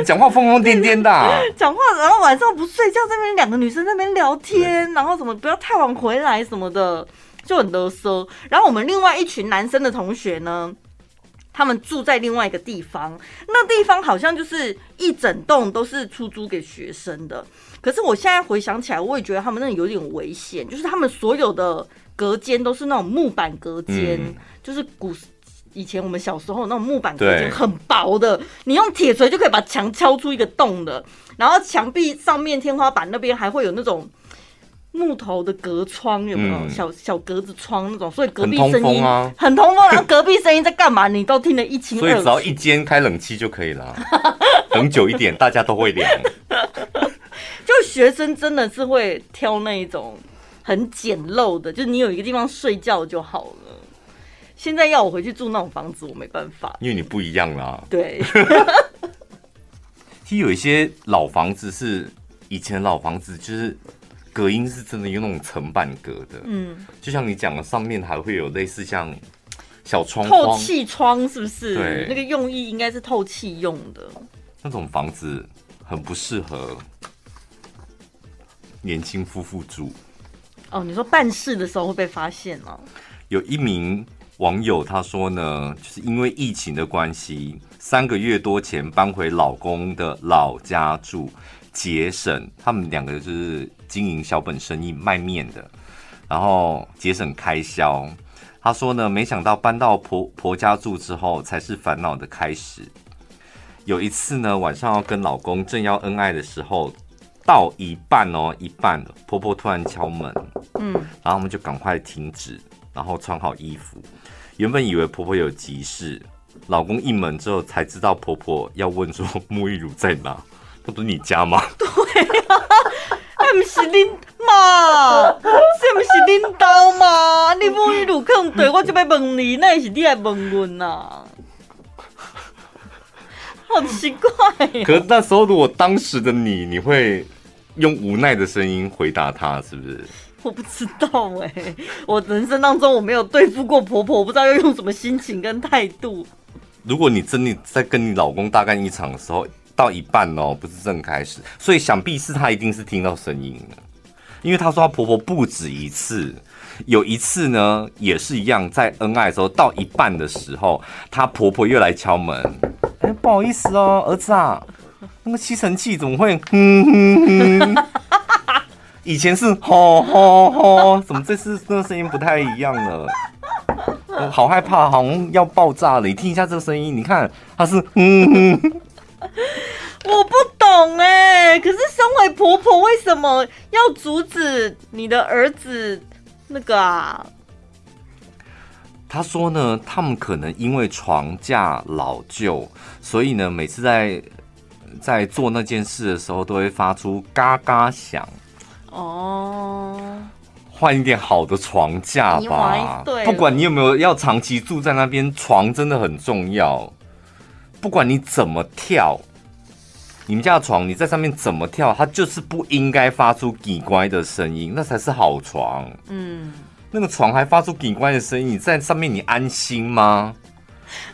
讲话疯疯癫癫的、啊，讲话然后晚上不睡觉，在那边两个女生在那边聊天，然后什么不要太晚回来什么的。就很啰嗦，然后我们另外一群男生的同学呢，他们住在另外一个地方，那地方好像就是一整栋都是出租给学生的。可是我现在回想起来，我也觉得他们那里有点危险，就是他们所有的隔间都是那种木板隔间，嗯、就是古以前我们小时候那种木板隔间，很薄的，你用铁锤就可以把墙敲出一个洞的，然后墙壁上面天花板那边还会有那种。木头的隔窗有没有、嗯、小小格子窗那种？所以隔壁声音很通风啊，很通风。然后隔壁声音在干嘛？你都听得一清二楚。所以只要一间开冷气就可以了，等久一点大家都会凉。就学生真的是会挑那一种很简陋的，就是你有一个地方睡觉就好了。现在要我回去住那种房子，我没办法，因为你不一样啦。对，其实有一些老房子是以前的老房子，就是。隔音是真的有那种层板隔的，嗯，就像你讲的，上面还会有类似像小窗透气窗，是不是？对，那个用意应该是透气用的。那种房子很不适合年轻夫妇住。哦，你说办事的时候会被发现吗？有一名网友他说呢，就是因为疫情的关系，三个月多前搬回老公的老家住。节省，他们两个就是经营小本生意卖面的，然后节省开销。他说呢，没想到搬到婆婆家住之后，才是烦恼的开始。有一次呢，晚上要跟老公正要恩爱的时候，到一半哦，一半婆婆突然敲门，嗯，然后我们就赶快停止，然后穿好衣服。原本以为婆婆有急事，老公应门之后才知道婆婆要问说沐浴乳在哪。那不是你家吗？对啊，那不是恁妈，这不是恁兜吗？你沐浴乳可能对我就要问你，那也是你来问我呐？好奇怪。可是那时候，如果当时的你，你会用无奈的声音回答他，是不是？我不知道哎、欸，我人生当中我没有对付过婆婆，我不知道要用什么心情跟态度。如果你真的在跟你老公大干一场的时候，到一半哦，不是正开始，所以想必是她一定是听到声音了，因为她说她婆婆不止一次，有一次呢也是一样，在恩爱的时候到一半的时候，她婆婆又来敲门，哎，不好意思哦，儿子啊，那个吸尘器怎么会哼哼哼？以前是吼吼吼，怎么这次那个声音不太一样了？我好害怕，好像要爆炸了！你听一下这个声音，你看它是嗯哼。我不懂哎，可是身为婆婆，为什么要阻止你的儿子那个啊？他说呢，他们可能因为床架老旧，所以呢，每次在在做那件事的时候，都会发出嘎嘎响。哦，换一点好的床架吧。不管你有没有要长期住在那边，床真的很重要。不管你怎么跳。你们家的床，你在上面怎么跳，它就是不应该发出“奇怪”的声音，那才是好床。嗯，那个床还发出“奇怪”的声音，你在上面你安心吗？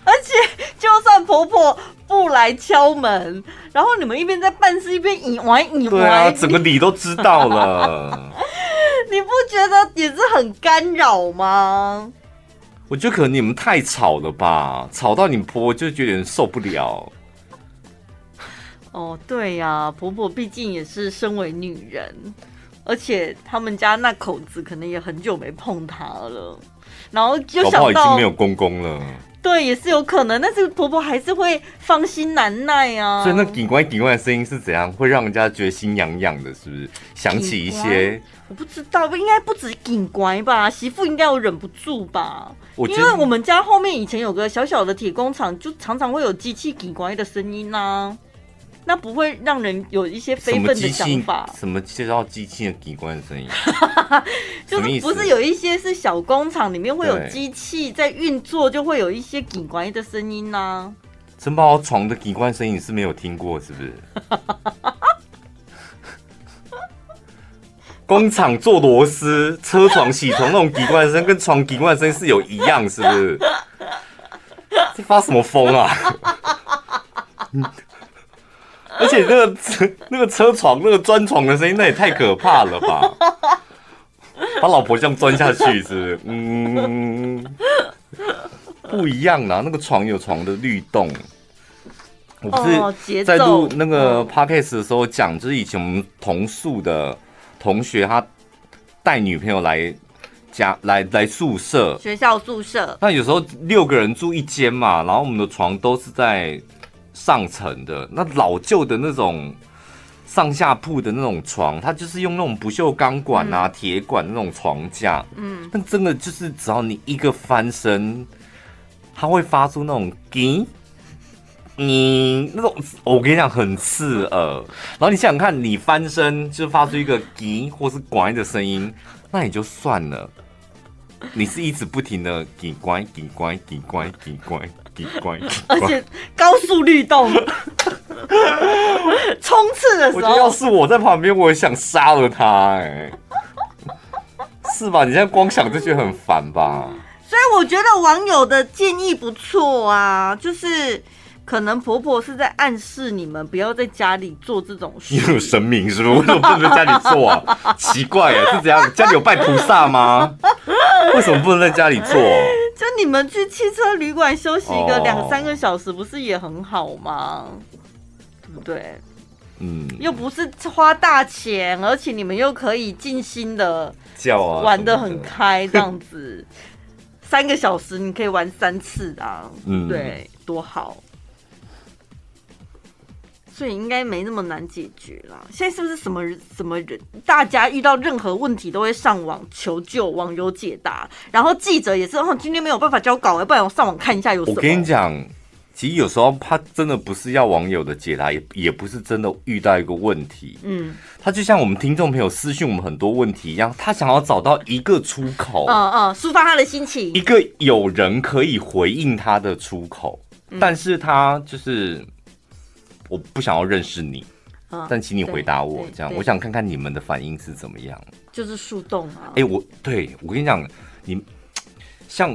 而且，就算婆婆不来敲门，然后你们一边在办事一边以玩以玩，对啊，整个理都知道了。你不觉得也是很干扰吗？我觉得可能你们太吵了吧，吵到你婆婆就觉得受不了。哦，对呀、啊，婆婆毕竟也是身为女人，而且他们家那口子可能也很久没碰她了，然后就想到已经没有公公了。对，也是有可能，但是婆婆还是会放心难耐啊。所以那警官警官的声音是怎样，会让人家觉得心痒痒的，是不是？想起一些，我不知道，应该不止警官吧？媳妇应该有忍不住吧？因为我们家后面以前有个小小的铁工厂，就常常会有机器警官的声音啊。那不会让人有一些非分的想法。什么介绍机器的警官的声音？就是不是有一些是小工厂里面会有机器在运作，就会有一些警官的声音呢、啊？城堡床的警官声音你是没有听过是不是？工厂做螺丝、车床銑床那种机关声，跟床机关声是有一样是不是？这发什么疯啊？而且那个车、那个车床、那个钻床的声音，那也太可怕了吧！把老婆这样钻下去，是不是？嗯，不一样啦。那个床有床的律动。我不是在录那个 podcast 的时候讲，就是以前我们同宿的同学，他带女朋友来家来来宿舍，学校宿舍。那有时候六个人住一间嘛，然后我们的床都是在。上层的那老旧的那种上下铺的那种床，它就是用那种不锈钢管啊、铁、嗯、管那种床架。嗯，但真的就是只要你一个翻身，它会发出那种“滴”，你那种我跟你讲很刺耳。然后你想想看，你翻身就发出一个“滴”或是“拐”的声音，那也就算了。你是一直不停的“滴拐滴拐滴拐滴拐”。而且高速律动，冲刺的时候，我觉得要是我在旁边，我也想杀了他，哎，是吧？你现在光想这些很烦吧？所以我觉得网友的建议不错啊，就是。可能婆婆是在暗示你们不要在家里做这种事。你有神明是不是？为什么不能在家里做啊？奇怪啊，是怎样？家里有拜菩萨吗？为什么不能在家里做？就你们去汽车旅馆休息一个两三个小时，不是也很好吗？对不对？嗯，又不是花大钱，而且你们又可以尽心的叫啊，玩的很开，这样子三个小时你可以玩三次啊，嗯，对，多好。所以应该没那么难解决啦。现在是不是什么什么人，大家遇到任何问题都会上网求救，网友解答，然后记者也是，哦，今天没有办法交稿，要不然我上网看一下有什么。我跟你讲，其实有时候他真的不是要网友的解答，也也不是真的遇到一个问题。嗯，他就像我们听众朋友私讯我们很多问题一样，他想要找到一个出口，嗯嗯，抒发他的心情，一个有人可以回应他的出口，但是他就是。我不想要认识你，嗯，但请你回答我，这样我想看看你们的反应是怎么样。就是树洞啊。哎、欸，我对我跟你讲，你像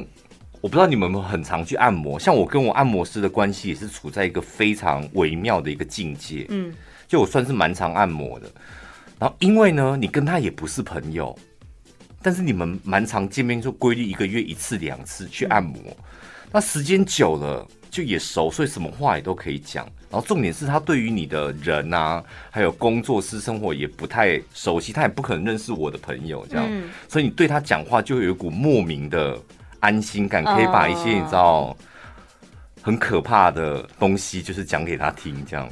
我不知道你们有没有很常去按摩，像我跟我按摩师的关系也是处在一个非常微妙的一个境界。嗯，就我算是蛮常按摩的。然后因为呢，你跟他也不是朋友，但是你们蛮常见面，就规律一个月一次两次去按摩。嗯、那时间久了就也熟，所以什么话也都可以讲。然后重点是他对于你的人啊，还有工作私生活也不太熟悉，他也不可能认识我的朋友这样，嗯、所以你对他讲话就会有一股莫名的安心感，可以把一些你知道很可怕的东西就是讲给他听这样。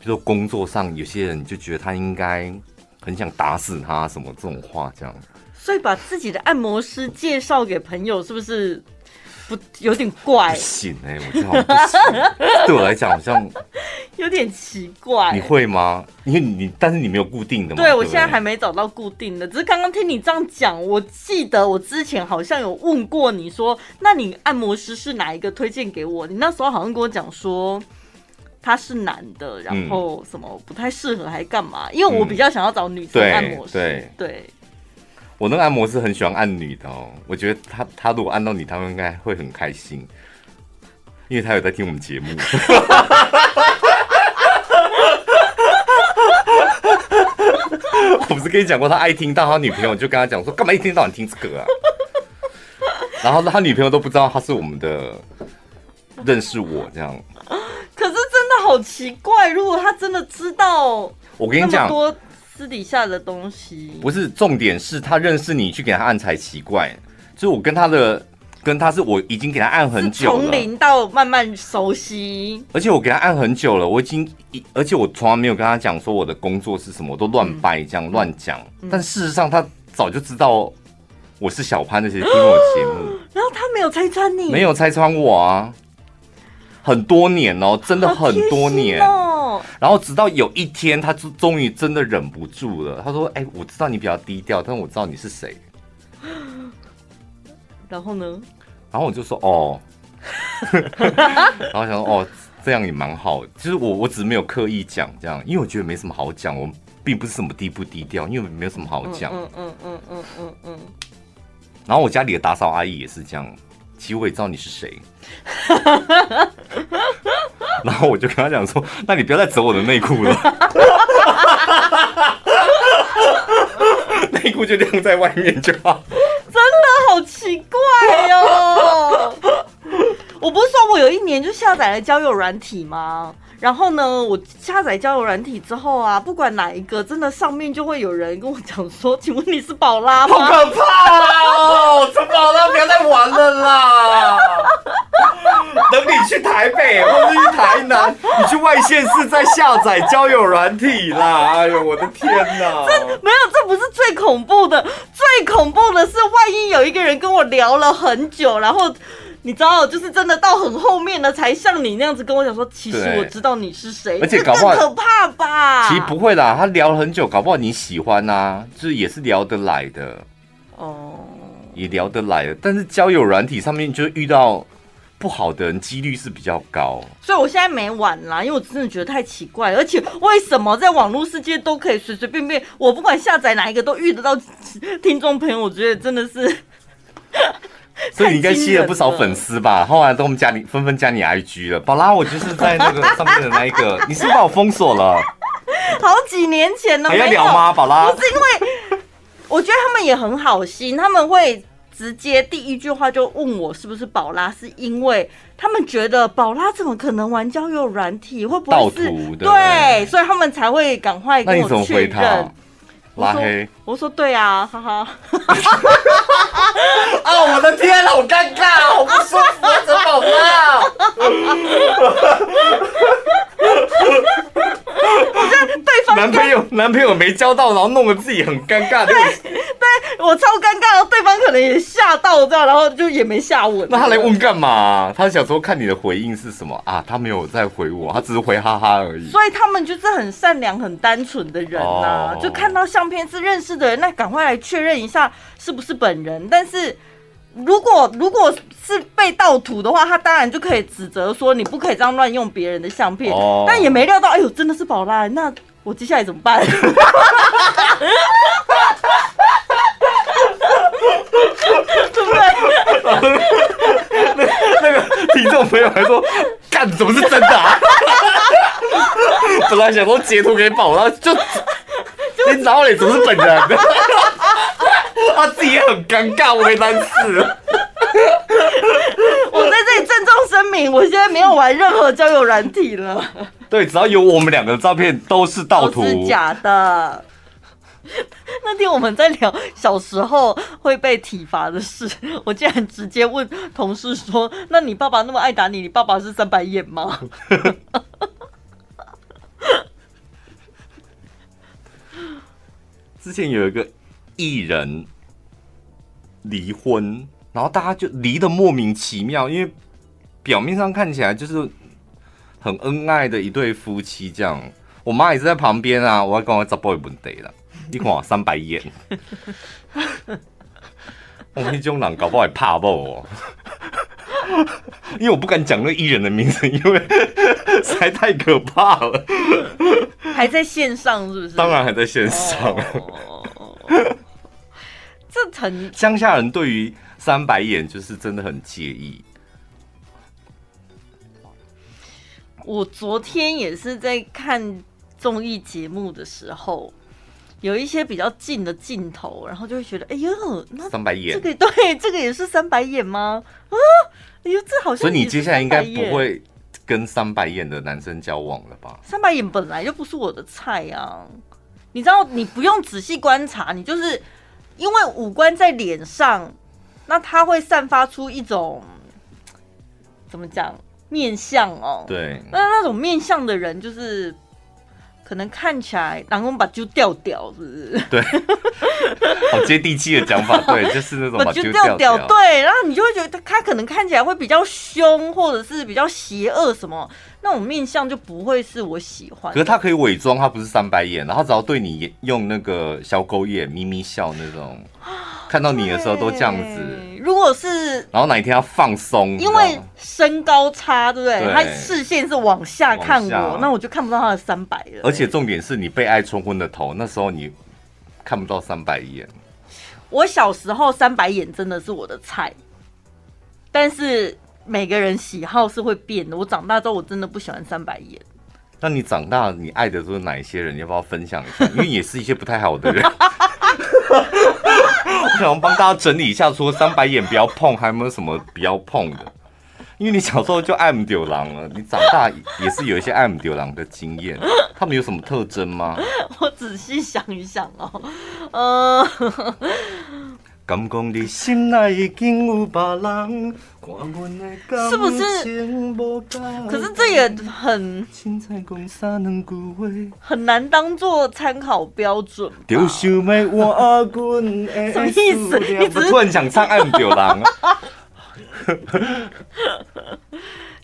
就说工作上有些人就觉得他应该很想打死他什么这种话这样，所以把自己的按摩师介绍给朋友是不是不有点怪？不行哎、欸，我觉得好像不行。对我来讲好像有点奇怪。你会吗？因为你但是你没有固定的嘛。对，我现在还没找到固定的，只是刚刚听你这样讲，我记得我之前好像有问过你说，那你按摩师是哪一个推荐给我？你那时候好像跟我讲说。他是男的，然后什么不太适合，还干嘛？因为我比较想要找女生按摩师。对对，我那个按摩师很喜欢按女的哦。我觉得他他如果按到你，他们应该会很开心，因为他有在听我们节目。我不是跟你讲过，他爱听到他女朋友就跟他讲说，干嘛一天到晚听这个啊？然后他女朋友都不知道他是我们的认识我这样。可是真的好奇怪，如果他真的知道，我跟你讲多私底下的东西，不是重点，是他认识你去给他按才奇怪。就我跟他的，跟他是我已经给他按很久了，从零到慢慢熟悉。而且我给他按很久了，我已经，而且我从来没有跟他讲说我的工作是什么，我都乱掰这样乱讲。嗯、但事实上，他早就知道我是小潘那些听我的节目，然后他没有拆穿你，没有拆穿我啊。很多年哦，真的很多年哦。然后直到有一天，他终终于真的忍不住了。他说：“哎，我知道你比较低调，但我知道你是谁。”然后呢？然后我就说：“哦。”然后想说：“哦，这样也蛮好。其实我我只是没有刻意讲这样，因为我觉得没什么好讲。我并不是什么低不低调，因为没有什么好讲。嗯嗯嗯嗯嗯嗯。然后我家里的打扫阿姨也是这样。其实我也知道你是谁，然后我就跟他讲说：“那你不要再折我的内裤了，内裤就晾在外面就好。”真的好奇怪哟！我不是说我有一年就下载了交友软体吗？然后呢，我下载交友软体之后啊，不管哪一个，真的上面就会有人跟我讲说：“请问你是宝拉吗？”好可怕哦！这宝拉不要再玩了啦！等你去台北或者去台南，你去外县市再下载交友软体啦！哎呦，我的天哪！这没有，这不是最恐怖的，最恐怖的是，万一有一个人跟我聊了很久，然后。你知道，就是真的到很后面了，才像你那样子跟我讲说，其实我知道你是谁，而且搞不好可怕吧？其实不会啦，他聊了很久，搞不好你喜欢呐、啊，就是也是聊得来的哦，也聊得来的。但是交友软体上面就遇到不好的人几率是比较高，所以我现在没玩啦，因为我真的觉得太奇怪，而且为什么在网络世界都可以随随便便，我不管下载哪一个都遇得到听众朋友，我觉得真的是。所以你应该吸了不少粉丝吧？后来都我们加你，纷纷加你 IG 了。宝拉，我就是在那个上面的那一个，你是不是把我封锁了？好几年前了，还要聊吗？宝拉，不是因为我觉得他们也很好心，他们会直接第一句话就问我是不是宝拉，是因为他们觉得宝拉怎么可能玩交友软体？会不会是？对，所以他们才会赶快跟我确认。拉黑我，说对啊，哈哈。啊，我的天，好尴尬，好不舒服啊，怎么宝拉？我觉得对方男朋友男朋友没交到，然后弄得自己很尴尬。对，对我超尴尬，然后对方可能也吓到这样，然后就也没下文。那他来问干嘛？他想说看你的回应是什么啊？他没有在回我，他只是回哈哈而已。所以他们就是很善良、很单纯的人呐、啊，oh. 就看到相片是认识的人，那赶快来确认一下是不是本人。但是如果如果是被盗图的话，他当然就可以指责说你不可以这样乱用别人的相片。哦，但也没料到，哎呦，真的是宝拉，那我接下来怎么办？对不对？那那个听众朋友还说，干怎么是真的啊？本来想说截图给宝拉，就你找你怎么是本人？他自己也很尴尬，我没单词。我在这里郑重声明，我现在没有玩任何交友软体了。对，只要有我们两个的照片都是盗图，都是假的。那天我们在聊小时候会被体罚的事，我竟然直接问同事说：“那你爸爸那么爱打你，你爸爸是三白眼吗？” 之前有一个艺人。离婚，然后大家就离得莫名其妙，因为表面上看起来就是很恩爱的一对夫妻这样。我妈也是在旁边啊，我要跟我找 boy 问题了，你看三白眼，我们这种人搞不好也怕爆哦，因为我不敢讲那个艺人的名字，因为 实在太可怕了。还在线上是不是？当然还在线上。Oh. 这层乡下人对于三白眼就是真的很介意。我昨天也是在看综艺节目的时候，有一些比较近的镜头，然后就会觉得，哎呦，那三白眼，这个对，这个也是三白眼吗？啊，哎呦，这好像。所以你接下来应该不会跟三白眼的男生交往了吧？三白眼本来就不是我的菜呀，啊，你知道，你不用仔细观察，你就是。因为五官在脸上，那它会散发出一种怎么讲面相哦？对，那那种面相的人就是。可能看起来，然后把就掉掉，是不是？对，好接地气的讲法，对，就是那种把就掉掉。对，然后你就会觉得他他可能看起来会比较凶，或者是比较邪恶什么，那种面相就不会是我喜欢。可是他可以伪装，他不是三白眼，然后只要对你用那个小狗眼咪咪笑那种。看到你的时候都这样子，如果是，然后哪一天要放松，因为身高差，对不对？他视线是往下看我，那我就看不到他的三百了。而且重点是你被爱冲昏了头，那时候你看不到三百眼。我小时候三百眼真的是我的菜，但是每个人喜好是会变的。我长大之后我真的不喜欢三百眼。那你长大你爱的都是哪一些人？你要不要分享一下？因为也是一些不太好的人。我想帮大家整理一下，除了三白眼不要碰，还有没有什么不要碰的？因为你小时候就爱姆丢狼了，你长大也是有一些爱姆丢狼的经验。他们有什么特征吗？我仔细想一想哦，呃。敢讲你心内已经有别人，是不是？可是这也很很难当做参考标准。什么意思？你只是突然想唱《爱唔丢人》？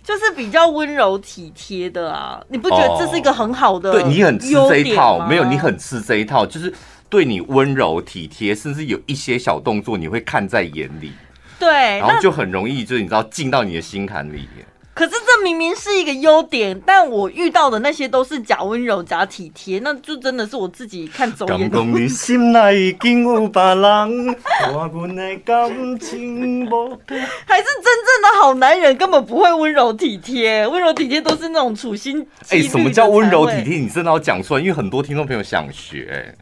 就是比较温柔体贴的啊！你不觉得这是一个很好的？对，你很吃这一套，没有，你很吃这一套，就是。对你温柔体贴，甚至有一些小动作，你会看在眼里。对，然后就很容易，就是你知道进到你的心坎里。可是这明明是一个优点，但我遇到的那些都是假温柔、假体贴，那就真的是我自己看走眼。还是真正的好男人根本不会温柔体贴，温柔体贴都是那种处心。哎，什么叫温柔体贴？你真的要讲出来，因为很多听众朋友想学。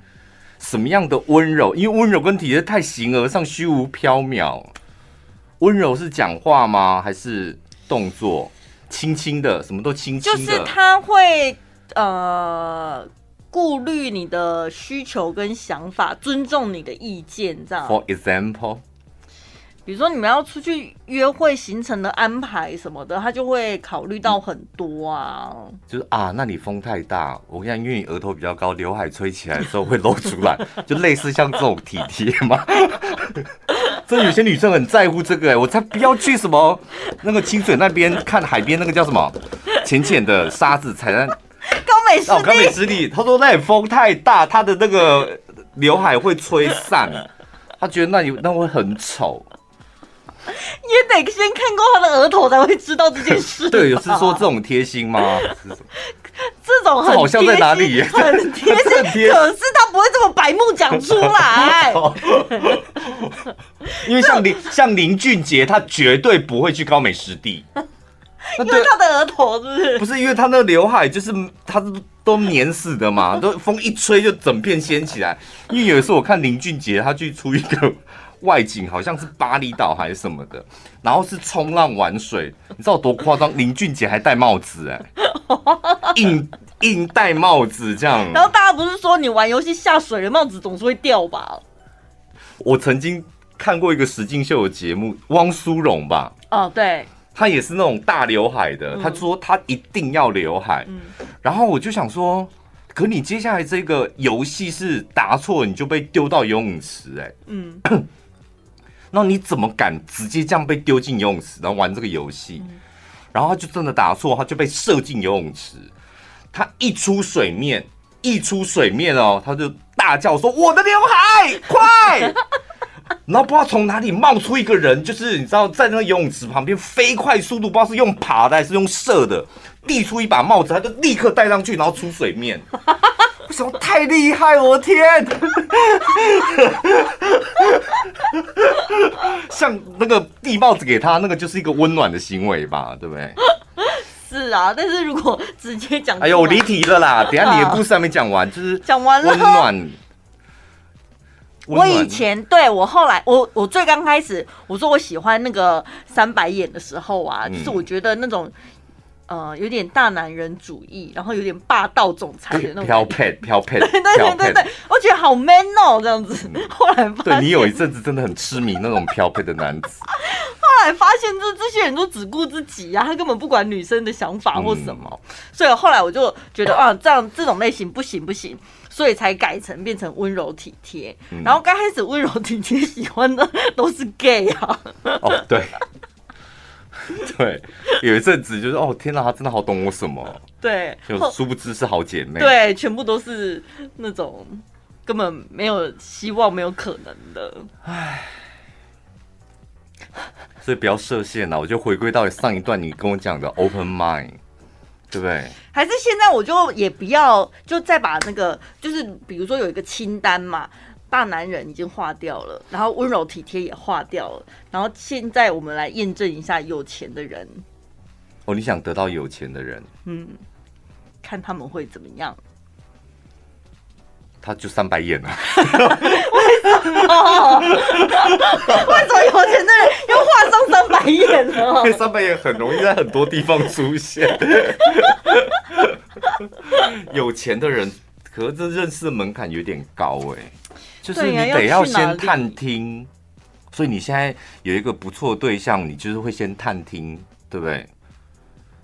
什么样的温柔？因为温柔跟体贴太形而上、虚无缥缈。温柔是讲话吗？还是动作？轻轻的，什么都轻轻的。就是他会呃顾虑你的需求跟想法，尊重你的意见，这样。For example。比如说你们要出去约会行程的安排什么的，他就会考虑到很多啊。就是啊，那你风太大，我跟你讲，因为你额头比较高，刘海吹起来的时候会露出来，就类似像这种体贴嘛。真的有些女生很在乎这个哎、欸，我才不要去什么那个清水那边看海边那个叫什么浅浅的沙子踩在高美湿地哦，高美湿地。他说那里风太大，他的那个刘海会吹散，他觉得那里那会很丑。也得先看过他的额头才会知道这件事。对，有是说这种贴心吗？这种很好像在哪里？很贴心，可是他不会这么白目讲出来。因为像林像林俊杰，他绝对不会去高美湿地。因为他的额头是不是？不是，因为他那个刘海就是他都黏死的嘛，都风一吹就整片掀起来。因为有一次我看林俊杰他去出一个外景，好像是巴厘岛还是什么的，然后是冲浪玩水，你知道多夸张？林俊杰还戴帽子哎、欸，硬硬戴帽子这样。然后大家不是说你玩游戏下水了，帽子总是会掉吧？我曾经看过一个实境秀的节目，汪苏泷吧？哦，对。他也是那种大刘海的，他说他一定要刘海，然后我就想说，可你接下来这个游戏是答错你就被丢到游泳池，哎，嗯，那你怎么敢直接这样被丢进游泳池，然后玩这个游戏？然后他就真的打错，他就被射进游泳池。他一出水面，一出水面哦，他就大叫说：“我的刘海，快！” 然后不知道从哪里冒出一个人，就是你知道在那个游泳池旁边飞快速度，不知道是用爬的还是用射的，递出一把帽子，他就立刻戴上去，然后出水面。为什么太厉害？我的天！像那个递帽子给他，那个就是一个温暖的行为吧，对不对？是啊，但是如果直接讲，哎呦，我离题了啦！等下你的故事还没讲完，就是讲完了，温暖。我以前对我后来我我最刚开始我说我喜欢那个三白眼的时候啊，嗯、就是我觉得那种呃有点大男人主义，然后有点霸道总裁的那种飘配 飘配，对对对对对，我觉得好 man 哦这样子。嗯、后来发现，对你有一阵子真的很痴迷那种飘配的男子。后来发现这这些人都只顾自己啊，他根本不管女生的想法或什么，嗯、所以后来我就觉得啊，这样这种类型不行不行。所以才改成变成温柔体贴，嗯、然后刚开始温柔体贴喜欢的都是 gay 啊。哦，对，对，有一阵子就是哦，天哪，她真的好懂我什么？对，就殊不知是好姐妹。对，全部都是那种根本没有希望、没有可能的。唉，所以不要设限了，我就回归到上一段你跟我讲的 open mind。对不对？还是现在我就也不要，就再把那个，就是比如说有一个清单嘛，大男人已经化掉了，然后温柔体贴也化掉了，然后现在我们来验证一下有钱的人。哦，你想得到有钱的人？嗯，看他们会怎么样。他就三白眼了，为什么？为什么有钱的人又画上三白眼了？因为三白眼很容易在很多地方出现。有钱的人，可是这认识的门槛有点高哎，就是你得要先探听，所以你现在有一个不错的对象，你就是会先探听，对不对？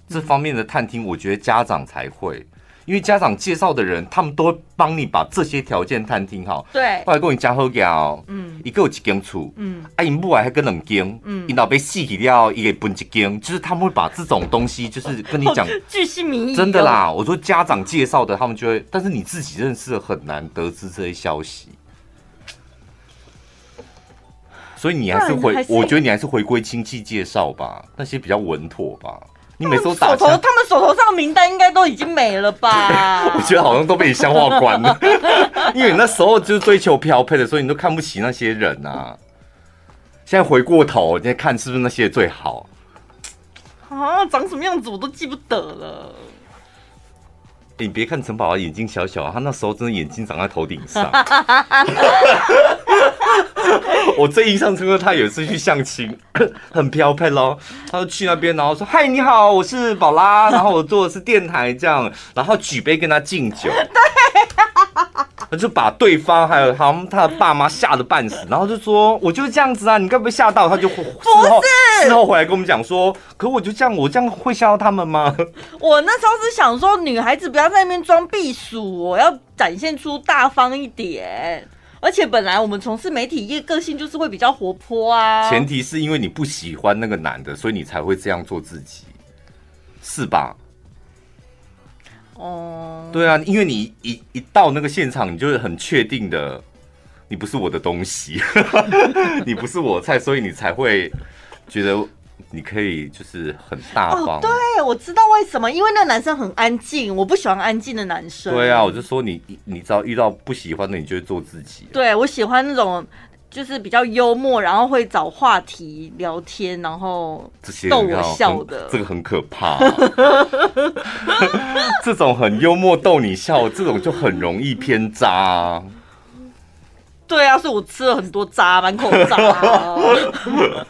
这方面的探听，我觉得家长才会。因为家长介绍的人，他们都会帮你把这些条件探听好。对，后来跟你讲好讲，嗯，一个有一间厝，嗯，啊，因母还跟两间，嗯，因老被死去了，一个分一间，就是他们会把这种东西，就是跟你讲，巨细靡遗，真的啦。我说家长介绍的，他们就会，但是你自己认识的很难得知这些消息，所以你还是回，是我觉得你还是回归亲戚介绍吧，那些比较稳妥吧。你每次都打手头，他们手头上的名单应该都已经没了吧？我觉得好像都被你消化光了，因为你那时候就是追求漂配的，所以你都看不起那些人啊。现在回过头，你在看是不是那些最好？啊，长什么样子我都记不得了。欸、你别看陈宝宝眼睛小小，他那时候真的眼睛长在头顶上。我最印象深刻，他有一次去相亲，很飘配咯。他就去那边，然后说：“嗨，你好，我是宝拉，然后我做的是电台这样，然后举杯跟他敬酒。”他就把对方还有他们他的爸妈吓得半死，然后就说：“我就是这样子啊，你该不会吓到？”他就事后事后回来跟我们讲说：“可我就这样，我这样会吓到他们吗？”我那时候是想说，女孩子不要在那边装避暑，我要展现出大方一点。而且本来我们从事媒体业，个性就是会比较活泼啊。前提是因为你不喜欢那个男的，所以你才会这样做自己，是吧？哦，对啊，因为你一一到那个现场，你就是很确定的，你不是我的东西，你不是我的菜，所以你才会觉得你可以就是很大方。哦，对，我知道为什么，因为那个男生很安静，我不喜欢安静的男生。对啊，我就说你，你只要遇到不喜欢的，你就会做自己。对，我喜欢那种。就是比较幽默，然后会找话题聊天，然后逗我笑的。这个很可怕啊。这种很幽默逗你笑，这种就很容易偏渣啊。对啊，所以我吃了很多渣，满口渣啊。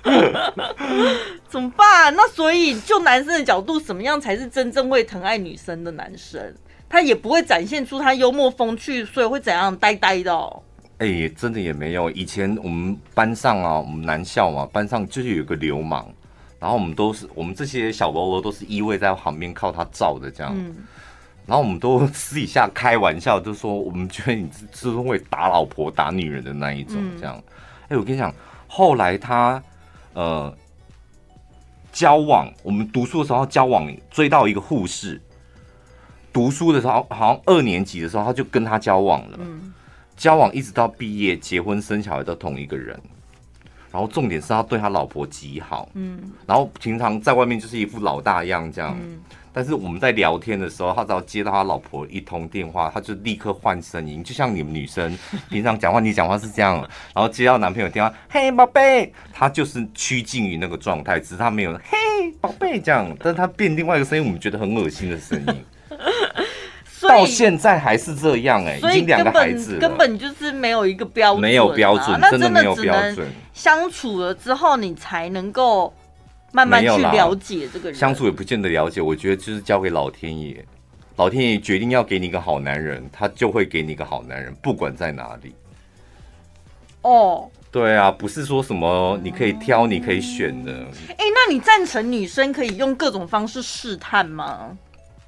怎么办？那所以就男生的角度，什么样才是真正会疼爱女生的男生？他也不会展现出他幽默风趣，所以会怎样呆呆的哦。哎、欸，真的也没有。以前我们班上啊，我们男校嘛，班上就是有个流氓，然后我们都是我们这些小喽啰都是依偎在旁边靠他照的这样。嗯、然后我们都私底下开玩笑，就说我们觉得你是会打老婆、打女人的那一种这样。哎、嗯欸，我跟你讲，后来他呃交往，我们读书的时候交往，追到一个护士，读书的时候好像二年级的时候他就跟他交往了。嗯交往一直到毕业、结婚、生小孩都同一个人，然后重点是他对他老婆极好，嗯，然后平常在外面就是一副老大样这样，嗯，但是我们在聊天的时候，他只要接到他老婆一通电话，他就立刻换声音，就像你们女生平常讲话，你讲话是这样，然后接到男朋友电话，嘿宝贝，他就是趋近于那个状态，只是他没有嘿宝贝这样，但是他变另外一个声音，我们觉得很恶心的声音。到现在还是这样哎、欸，已经两个孩子，根本就是没有一个标准、啊，没有标准，真的没有标准。相处了之后，你才能够慢慢去了解这个人。相处也不见得了解，我觉得就是交给老天爷，老天爷决定要给你一个好男人，他就会给你一个好男人，不管在哪里。哦，对啊，不是说什么你可以挑，你可以选的。哎、欸，那你赞成女生可以用各种方式试探吗？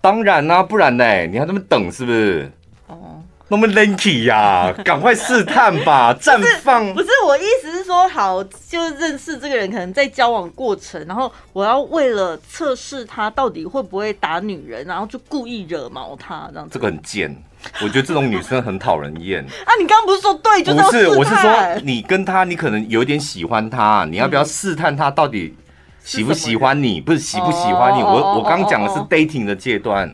当然啦、啊，不然呢？你还那么等是不是？哦，那么 lanky 呀，赶快试探吧，绽放。不是我意思是说，好，就认识这个人，可能在交往过程，然后我要为了测试他到底会不会打女人，然后就故意惹毛他这样子。这个很贱，我觉得这种女生很讨人厌。啊，你刚刚不是说对，就是不是？我是说，你跟他，你可能有点喜欢他，你要不要试探他到底？喜不喜欢你？不是喜不喜欢你，我我刚讲的是 dating 的阶段。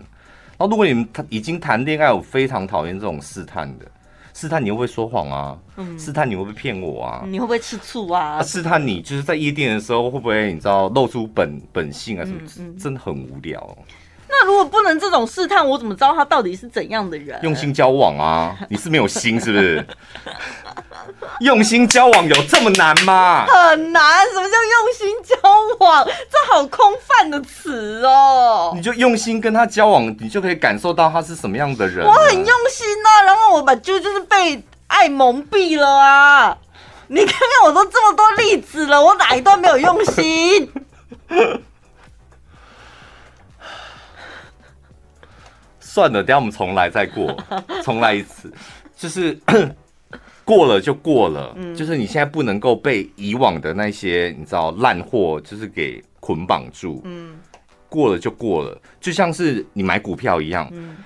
然后如果你们已经谈恋爱，我非常讨厌这种试探的。试探你会不会说谎啊？试探你会不会骗我啊？你会不会吃醋啊？试探你就是在夜店的时候会不会你知道露出本本性啊？什么？真的很无聊。那如果不能这种试探，我怎么知道他到底是怎样的人？用心交往啊！你是没有心是不是？用心交往有这么难吗？很难。什么叫用心交往？这好空泛的词哦。你就用心跟他交往，你就可以感受到他是什么样的人。我很用心啊，然后我把就就是被爱蒙蔽了啊！你看看我都这么多例子了，我哪一段没有用心？算了，等下我们重来再过，重来一次，就是 过了就过了，嗯，就是你现在不能够被以往的那些你知道烂货就是给捆绑住，嗯，过了就过了，就像是你买股票一样，嗯，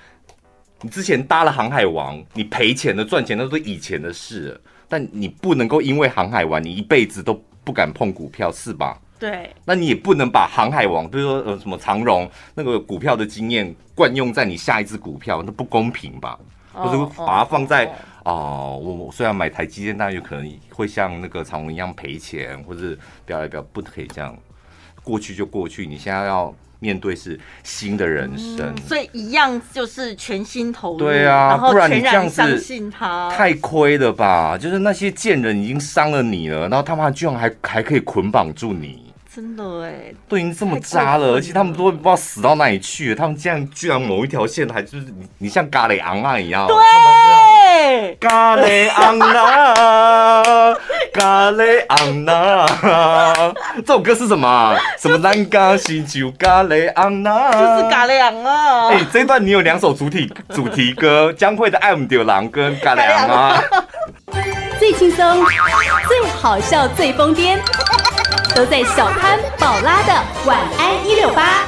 你之前搭了航海王，你赔钱的赚钱那都是以前的事了，但你不能够因为航海王，你一辈子都不敢碰股票，是吧？对，那你也不能把航海王，比如说呃什么长荣那个股票的经验惯用在你下一只股票，那不公平吧？或者把它放在哦，我、虽然买台积电，但有可能会像那个长荣一样赔钱，或者不要不要不可以这样，过去就过去，你现在要面对是新的人生，嗯、所以一样就是全心投入，对啊，不然你这样子相信他太亏了吧？就是那些贱人已经伤了你了，然后他们居然还还可以捆绑住你。真的哎，都已经这么渣了，了，而且他们都不知道死到哪里去了。他们这样居然某一条线还就是你，你像咖喱昂啊一样。对，咖喱昂啊，咖喱昂啊，这首歌是什么？什么南港西酒咖喱昂啊？就是咖喱昂啊。哎、欸，这一段你有两首主题主题歌，江蕙的《爱唔丢狼》跟咖喱昂啊。最轻松、最好笑、最疯癫。都在小潘宝拉的晚安一六八。